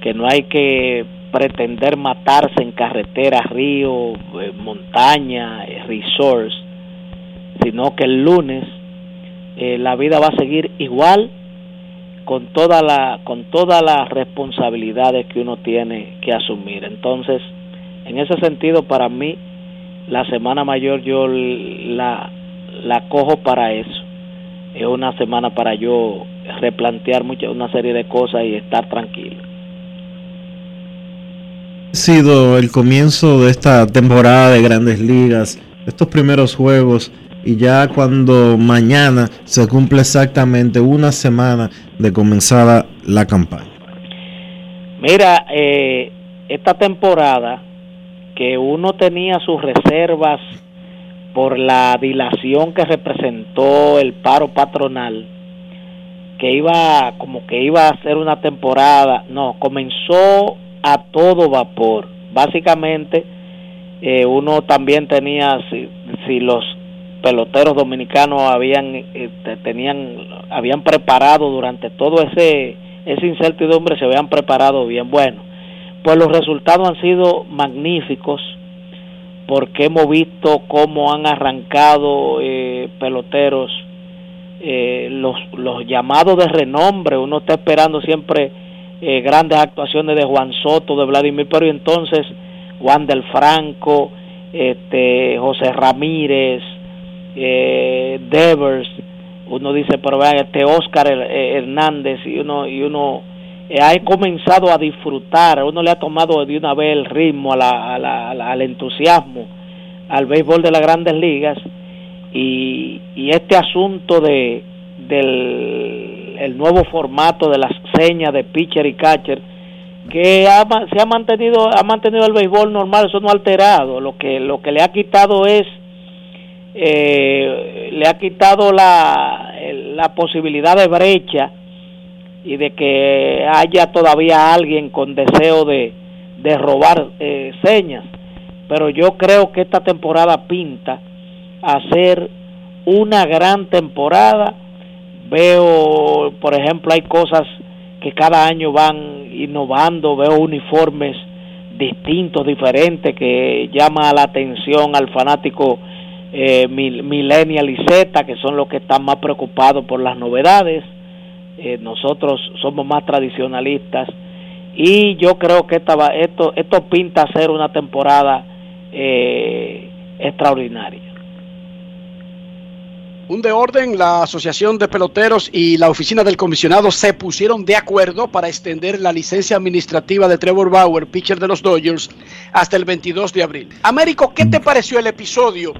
que no hay que pretender matarse en carreteras, ríos, eh, montaña, eh, resorts, sino que el lunes eh, la vida va a seguir igual con toda la con todas las responsabilidades que uno tiene que asumir. Entonces, en ese sentido para mí la semana mayor yo la la cojo para eso. Es una semana para yo replantear mucha, una serie de cosas y estar tranquilo. Sido el comienzo de esta temporada de grandes ligas, estos primeros juegos y ya cuando mañana se cumple exactamente una semana de comenzada la campaña. Mira, eh, esta temporada que uno tenía sus reservas por la dilación que representó el paro patronal, que iba como que iba a ser una temporada, no, comenzó a todo vapor. Básicamente, eh, uno también tenía, si, los peloteros dominicanos habían, eh, tenían, habían preparado durante todo ese, incertidumbre, se habían preparado bien. Bueno, pues los resultados han sido magníficos porque hemos visto cómo han arrancado eh, peloteros eh, los, los llamados de renombre, uno está esperando siempre eh, grandes actuaciones de Juan Soto, de Vladimir, pero entonces Juan del Franco, este, José Ramírez, eh, Devers, uno dice, pero vean, este Oscar Hernández, y uno, y uno ha comenzado a disfrutar, uno le ha tomado de una vez el ritmo, a la, a la, al entusiasmo al béisbol de las grandes ligas y, y este asunto de del el nuevo formato de las señas de pitcher y catcher que ha, se ha mantenido ha mantenido el béisbol normal eso no ha alterado lo que lo que le ha quitado es eh, le ha quitado la, la posibilidad de brecha y de que haya todavía alguien con deseo de, de robar eh, señas pero yo creo que esta temporada pinta a ser una gran temporada. Veo, por ejemplo, hay cosas que cada año van innovando, veo uniformes distintos, diferentes, que llama la atención al fanático eh, millennial y Z, que son los que están más preocupados por las novedades. Eh, nosotros somos más tradicionalistas y yo creo que esta esto, esto pinta ser una temporada eh, extraordinaria. Un de orden, la Asociación de Peloteros y la Oficina del Comisionado se pusieron de acuerdo para extender la licencia administrativa de Trevor Bauer, pitcher de los Dodgers, hasta el 22 de abril. Américo, ¿qué te pareció el episodio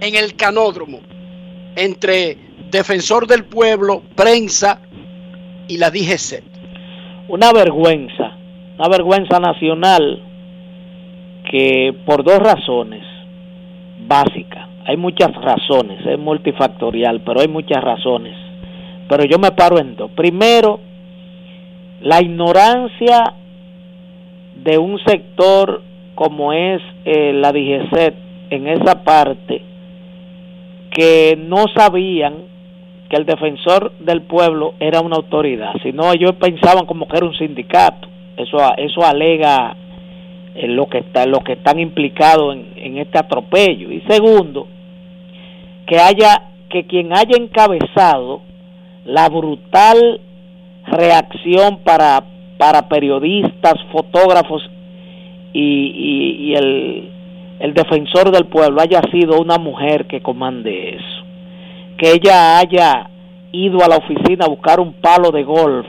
en el canódromo entre defensor del pueblo, prensa y la DGC? Una vergüenza, una vergüenza nacional que por dos razones básicas, hay muchas razones, es multifactorial, pero hay muchas razones. Pero yo me paro en dos. Primero, la ignorancia de un sector como es eh, la DGCET en esa parte, que no sabían que el defensor del pueblo era una autoridad, sino ellos pensaban como que era un sindicato. Eso, eso alega lo que está, lo que están implicados en este atropello. Y segundo, que haya que quien haya encabezado la brutal reacción para, para periodistas, fotógrafos y, y, el, el, defensor del pueblo haya sido una mujer que comande eso. Que ella haya ido a la oficina a buscar un palo de golf,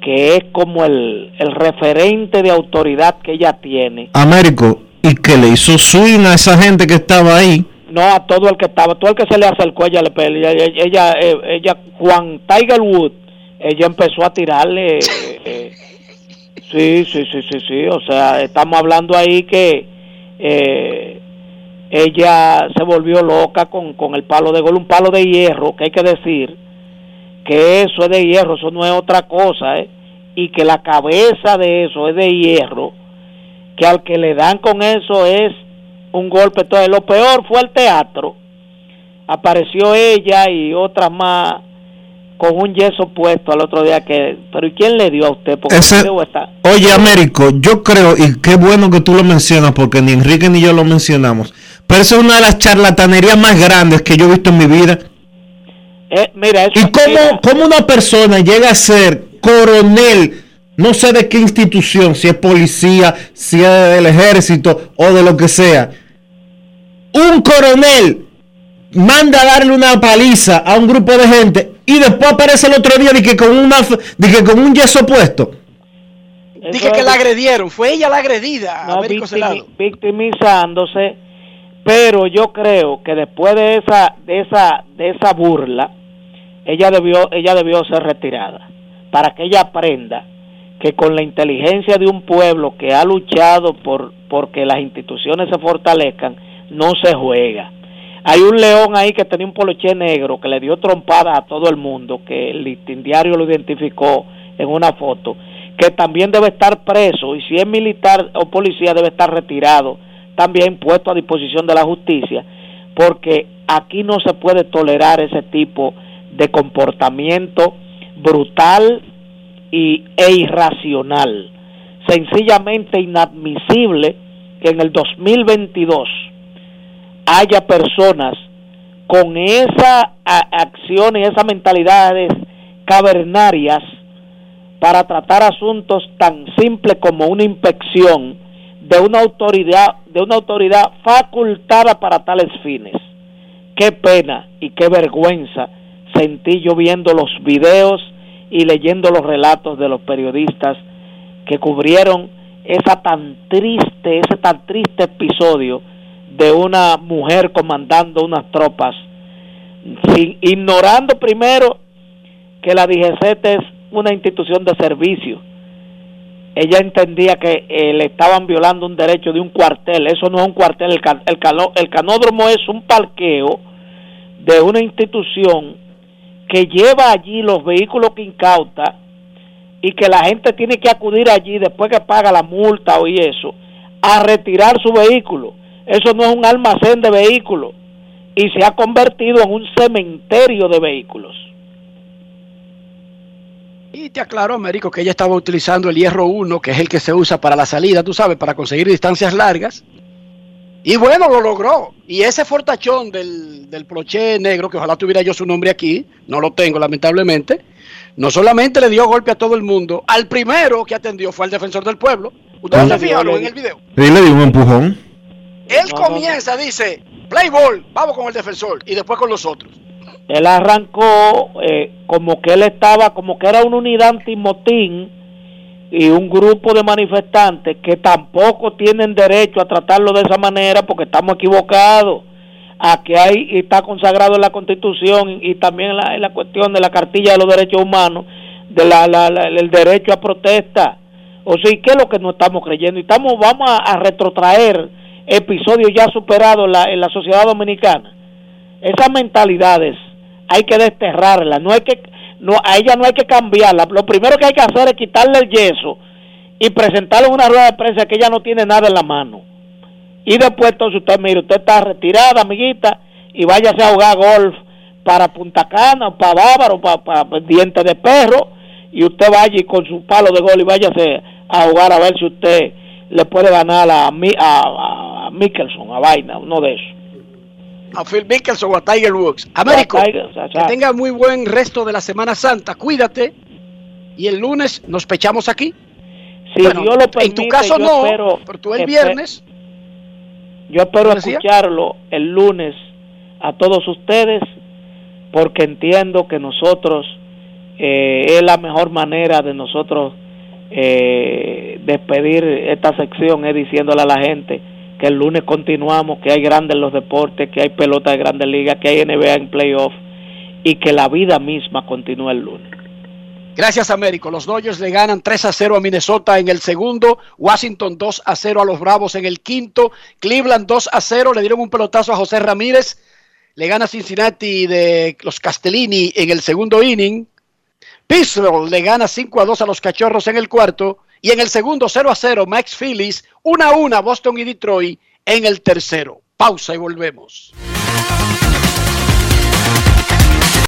que es como el, el referente de autoridad que ella tiene. Américo, y que le hizo swing a esa gente que estaba ahí no a todo el que estaba, todo el que se le acercó ella le ella, ella, eh, ella, Juan Tiger Wood, ella empezó a tirarle, eh, sí, sí, sí, sí, sí, o sea, estamos hablando ahí que eh, ella se volvió loca con, con el palo de gol, un palo de hierro, que hay que decir que eso es de hierro, eso no es otra cosa, ¿eh? y que la cabeza de eso es de hierro, que al que le dan con eso es un golpe. Entonces, lo peor fue el teatro. Apareció ella y otras más con un yeso puesto al otro día que pero ¿y quién le dio a usted? Porque Oye, Américo, yo creo y qué bueno que tú lo mencionas porque ni Enrique ni yo lo mencionamos. Pero esa es una de las charlatanerías más grandes que yo he visto en mi vida. Eh, mira, ¿Y cómo, cómo una persona llega a ser coronel no sé de qué institución, si es policía, si es del ejército o de lo que sea, un coronel manda a darle una paliza a un grupo de gente y después aparece el otro día de que con, una, de que con un yeso puesto. Dije que la agredieron, fue ella la agredida. No, victimi, victimizándose, pero yo creo que después de esa, de esa, de esa burla, ella debió, ella debió ser retirada para que ella aprenda que con la inteligencia de un pueblo que ha luchado por porque las instituciones se fortalezcan, no se juega. Hay un león ahí que tenía un poloché negro que le dio trompada a todo el mundo, que el listín diario lo identificó en una foto, que también debe estar preso y si es militar o policía debe estar retirado, también puesto a disposición de la justicia, porque aquí no se puede tolerar ese tipo de comportamiento brutal y, e irracional. Sencillamente inadmisible que en el 2022 haya personas con esa acción y esas mentalidades cavernarias para tratar asuntos tan simples como una inspección de una autoridad de una autoridad facultada para tales fines. Qué pena y qué vergüenza sentí yo viendo los videos y leyendo los relatos de los periodistas que cubrieron esa tan triste, ese tan triste episodio de una mujer comandando unas tropas, sin, ignorando primero que la DGCT es una institución de servicio. Ella entendía que eh, le estaban violando un derecho de un cuartel. Eso no es un cuartel. El, el, el canódromo es un parqueo de una institución que lleva allí los vehículos que incauta y que la gente tiene que acudir allí después que paga la multa o eso, a retirar su vehículo. Eso no es un almacén de vehículos y se ha convertido en un cementerio de vehículos. Y te aclaró, Américo, que ella estaba utilizando el hierro 1, que es el que se usa para la salida, tú sabes, para conseguir distancias largas. Y bueno, lo logró. Y ese fortachón del, del ploché negro, que ojalá tuviera yo su nombre aquí, no lo tengo lamentablemente, no solamente le dio golpe a todo el mundo, al primero que atendió fue al defensor del pueblo. Ustedes se fijaron en el video. Y le dio un empujón. Él comienza, dice, play ball, vamos con el defensor y después con los otros. Él arrancó eh, como que él estaba, como que era una unidad antimotín y un grupo de manifestantes que tampoco tienen derecho a tratarlo de esa manera porque estamos equivocados. A que hay está consagrado en la Constitución y también en la, la cuestión de la cartilla de los derechos humanos de la, el derecho a protesta. O sea qué es lo que no estamos creyendo y estamos vamos a, retrotraer episodios ya superados en la, en la sociedad dominicana esas mentalidades hay que desterrarlas no hay que no, a ella no hay que cambiarla. Lo primero que hay que hacer es quitarle el yeso y presentarle una rueda de prensa que ella no tiene nada en la mano. Y después entonces usted, mire, usted está retirada, amiguita, y váyase a jugar golf para Punta Cana, para Bávaro, para, para, Diente de Perro, y usted vaya y con su palo de gol y váyase a jugar a ver si usted le puede ganar a, a, a Mickelson, a Vaina, uno de esos a Phil Mickelson o a Tiger Woods. Américo, que tenga muy buen resto de la Semana Santa. Cuídate. Y el lunes nos pechamos aquí. Si Dios lo permite, en tu caso no, pero tú el viernes. Yo espero escucharlo el lunes a todos ustedes porque entiendo que nosotros eh, es la mejor manera de nosotros eh, despedir esta sección es diciéndole a la gente que el lunes continuamos, que hay grandes los deportes, que hay pelota de grandes ligas, que hay NBA en playoff y que la vida misma continúa el lunes. Gracias, Américo. Los Dodgers le ganan 3 a 0 a Minnesota en el segundo, Washington 2 a 0 a los Bravos en el quinto, Cleveland 2 a 0, le dieron un pelotazo a José Ramírez, le gana Cincinnati de los Castellini en el segundo inning, Pittsburgh le gana 5 a 2 a los Cachorros en el cuarto, y en el segundo 0 a 0, Max Phillies, 1 a 1, Boston y Detroit en el tercero. Pausa y volvemos.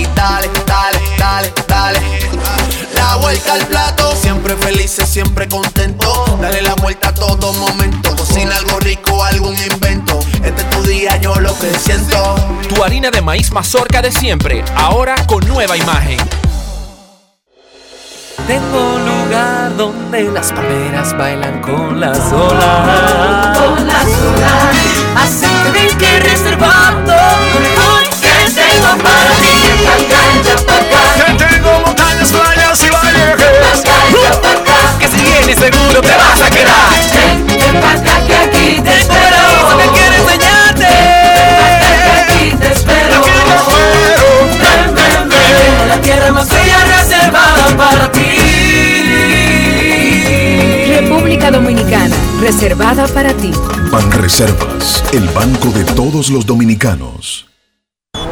y dale, dale, dale, dale la vuelta al plato. Siempre felices, siempre contento. Dale la vuelta a todo momento. Cocina algo rico, algún invento. Este es tu día, yo lo que siento. Tu harina de maíz mazorca de siempre, ahora con nueva imagen. Tengo un lugar donde las palmeras bailan con las olas. Con las olas. Así que que reservando. Que tengo para ti. Que tengo montañas, playas y pacaya. Que si vienes seguro te vas a quedar. Ven, ven pa' acá que aquí te espero. Que quiero enseñarte. Ven pa' acá que aquí te espero. Ven, ven, ven. La tierra más bella reservada para ti. República Dominicana, reservada para ti. Banreservas, el banco de todos los dominicanos.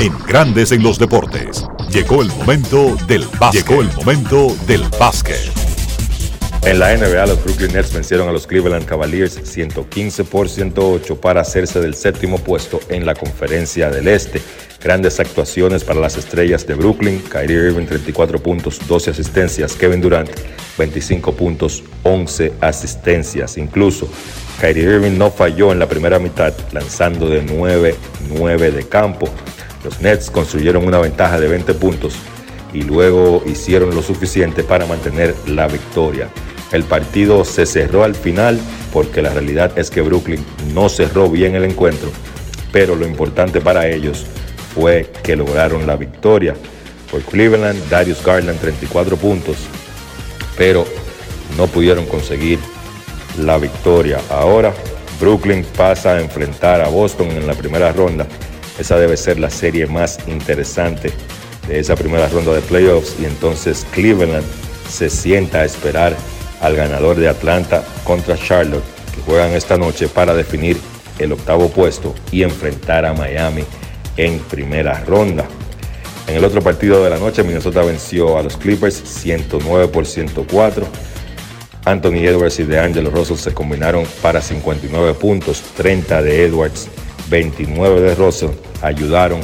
En Grandes en los Deportes, llegó el momento del básquet. Llegó el momento del básquet. En la NBA, los Brooklyn Nets vencieron a los Cleveland Cavaliers 115 por 108 para hacerse del séptimo puesto en la conferencia del Este. Grandes actuaciones para las estrellas de Brooklyn. Kyrie Irving 34 puntos, 12 asistencias. Kevin Durant 25 puntos, 11 asistencias. Incluso Kyrie Irving no falló en la primera mitad, lanzando de 9-9 de campo. Los Nets construyeron una ventaja de 20 puntos y luego hicieron lo suficiente para mantener la victoria. El partido se cerró al final porque la realidad es que Brooklyn no cerró bien el encuentro, pero lo importante para ellos fue que lograron la victoria. Por Cleveland, Darius Garland 34 puntos, pero no pudieron conseguir la victoria. Ahora Brooklyn pasa a enfrentar a Boston en la primera ronda. Esa debe ser la serie más interesante de esa primera ronda de playoffs y entonces Cleveland se sienta a esperar al ganador de Atlanta contra Charlotte que juegan esta noche para definir el octavo puesto y enfrentar a Miami en primera ronda. En el otro partido de la noche, Minnesota venció a los Clippers 109 por 104. Anthony Edwards y DeAngelo Russell se combinaron para 59 puntos, 30 de Edwards, 29 de Russell, ayudaron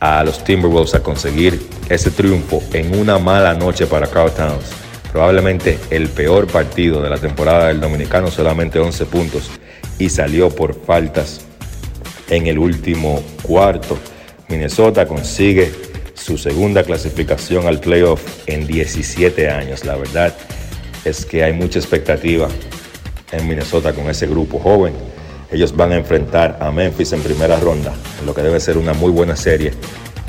a los Timberwolves a conseguir ese triunfo en una mala noche para Carl Towns. Probablemente el peor partido de la temporada del dominicano, solamente 11 puntos y salió por faltas en el último cuarto. Minnesota consigue su segunda clasificación al playoff en 17 años. La verdad es que hay mucha expectativa en Minnesota con ese grupo joven. Ellos van a enfrentar a Memphis en primera ronda, lo que debe ser una muy buena serie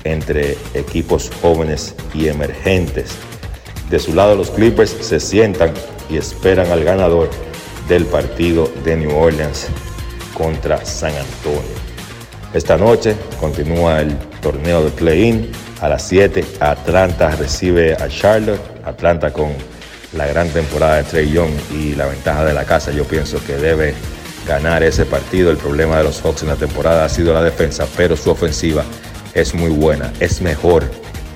entre equipos jóvenes y emergentes. De su lado los Clippers se sientan y esperan al ganador del partido de New Orleans contra San Antonio. Esta noche continúa el torneo de play-in. A las 7 Atlanta recibe a Charlotte. Atlanta con la gran temporada de Trey Young y la ventaja de la casa. Yo pienso que debe ganar ese partido. El problema de los Hawks en la temporada ha sido la defensa, pero su ofensiva es muy buena. Es mejor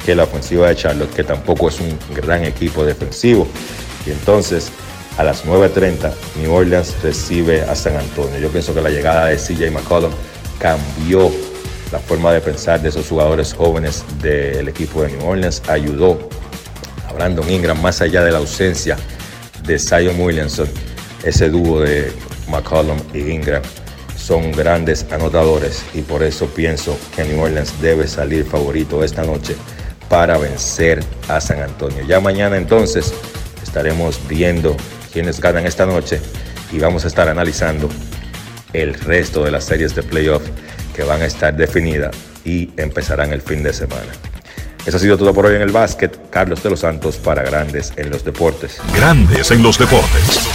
que la ofensiva de Charlotte, que tampoco es un gran equipo defensivo. Y entonces a las 9.30 New Orleans recibe a San Antonio. Yo pienso que la llegada de CJ McCollum cambió la forma de pensar de esos jugadores jóvenes del equipo de New Orleans, ayudó a Brandon Ingram más allá de la ausencia de Zion Williamson, ese dúo de McCollum y Ingram son grandes anotadores y por eso pienso que New Orleans debe salir favorito esta noche para vencer a San Antonio. Ya mañana entonces estaremos viendo quiénes ganan esta noche y vamos a estar analizando el resto de las series de playoff que van a estar definidas y empezarán el fin de semana. Eso ha sido todo por hoy en el básquet. Carlos de los Santos para Grandes en los Deportes. Grandes en los Deportes.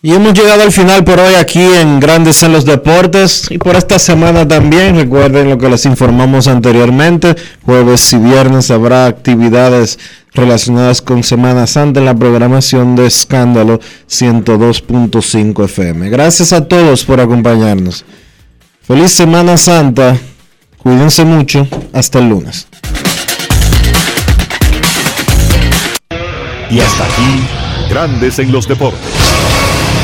Y hemos llegado al final por hoy aquí en Grandes en los Deportes y por esta semana también. Recuerden lo que les informamos anteriormente. Jueves y viernes habrá actividades relacionadas con Semana Santa en la programación de Escándalo 102.5 FM. Gracias a todos por acompañarnos. Feliz Semana Santa. Cuídense mucho. Hasta el lunes. Y hasta aquí, Grandes en los Deportes.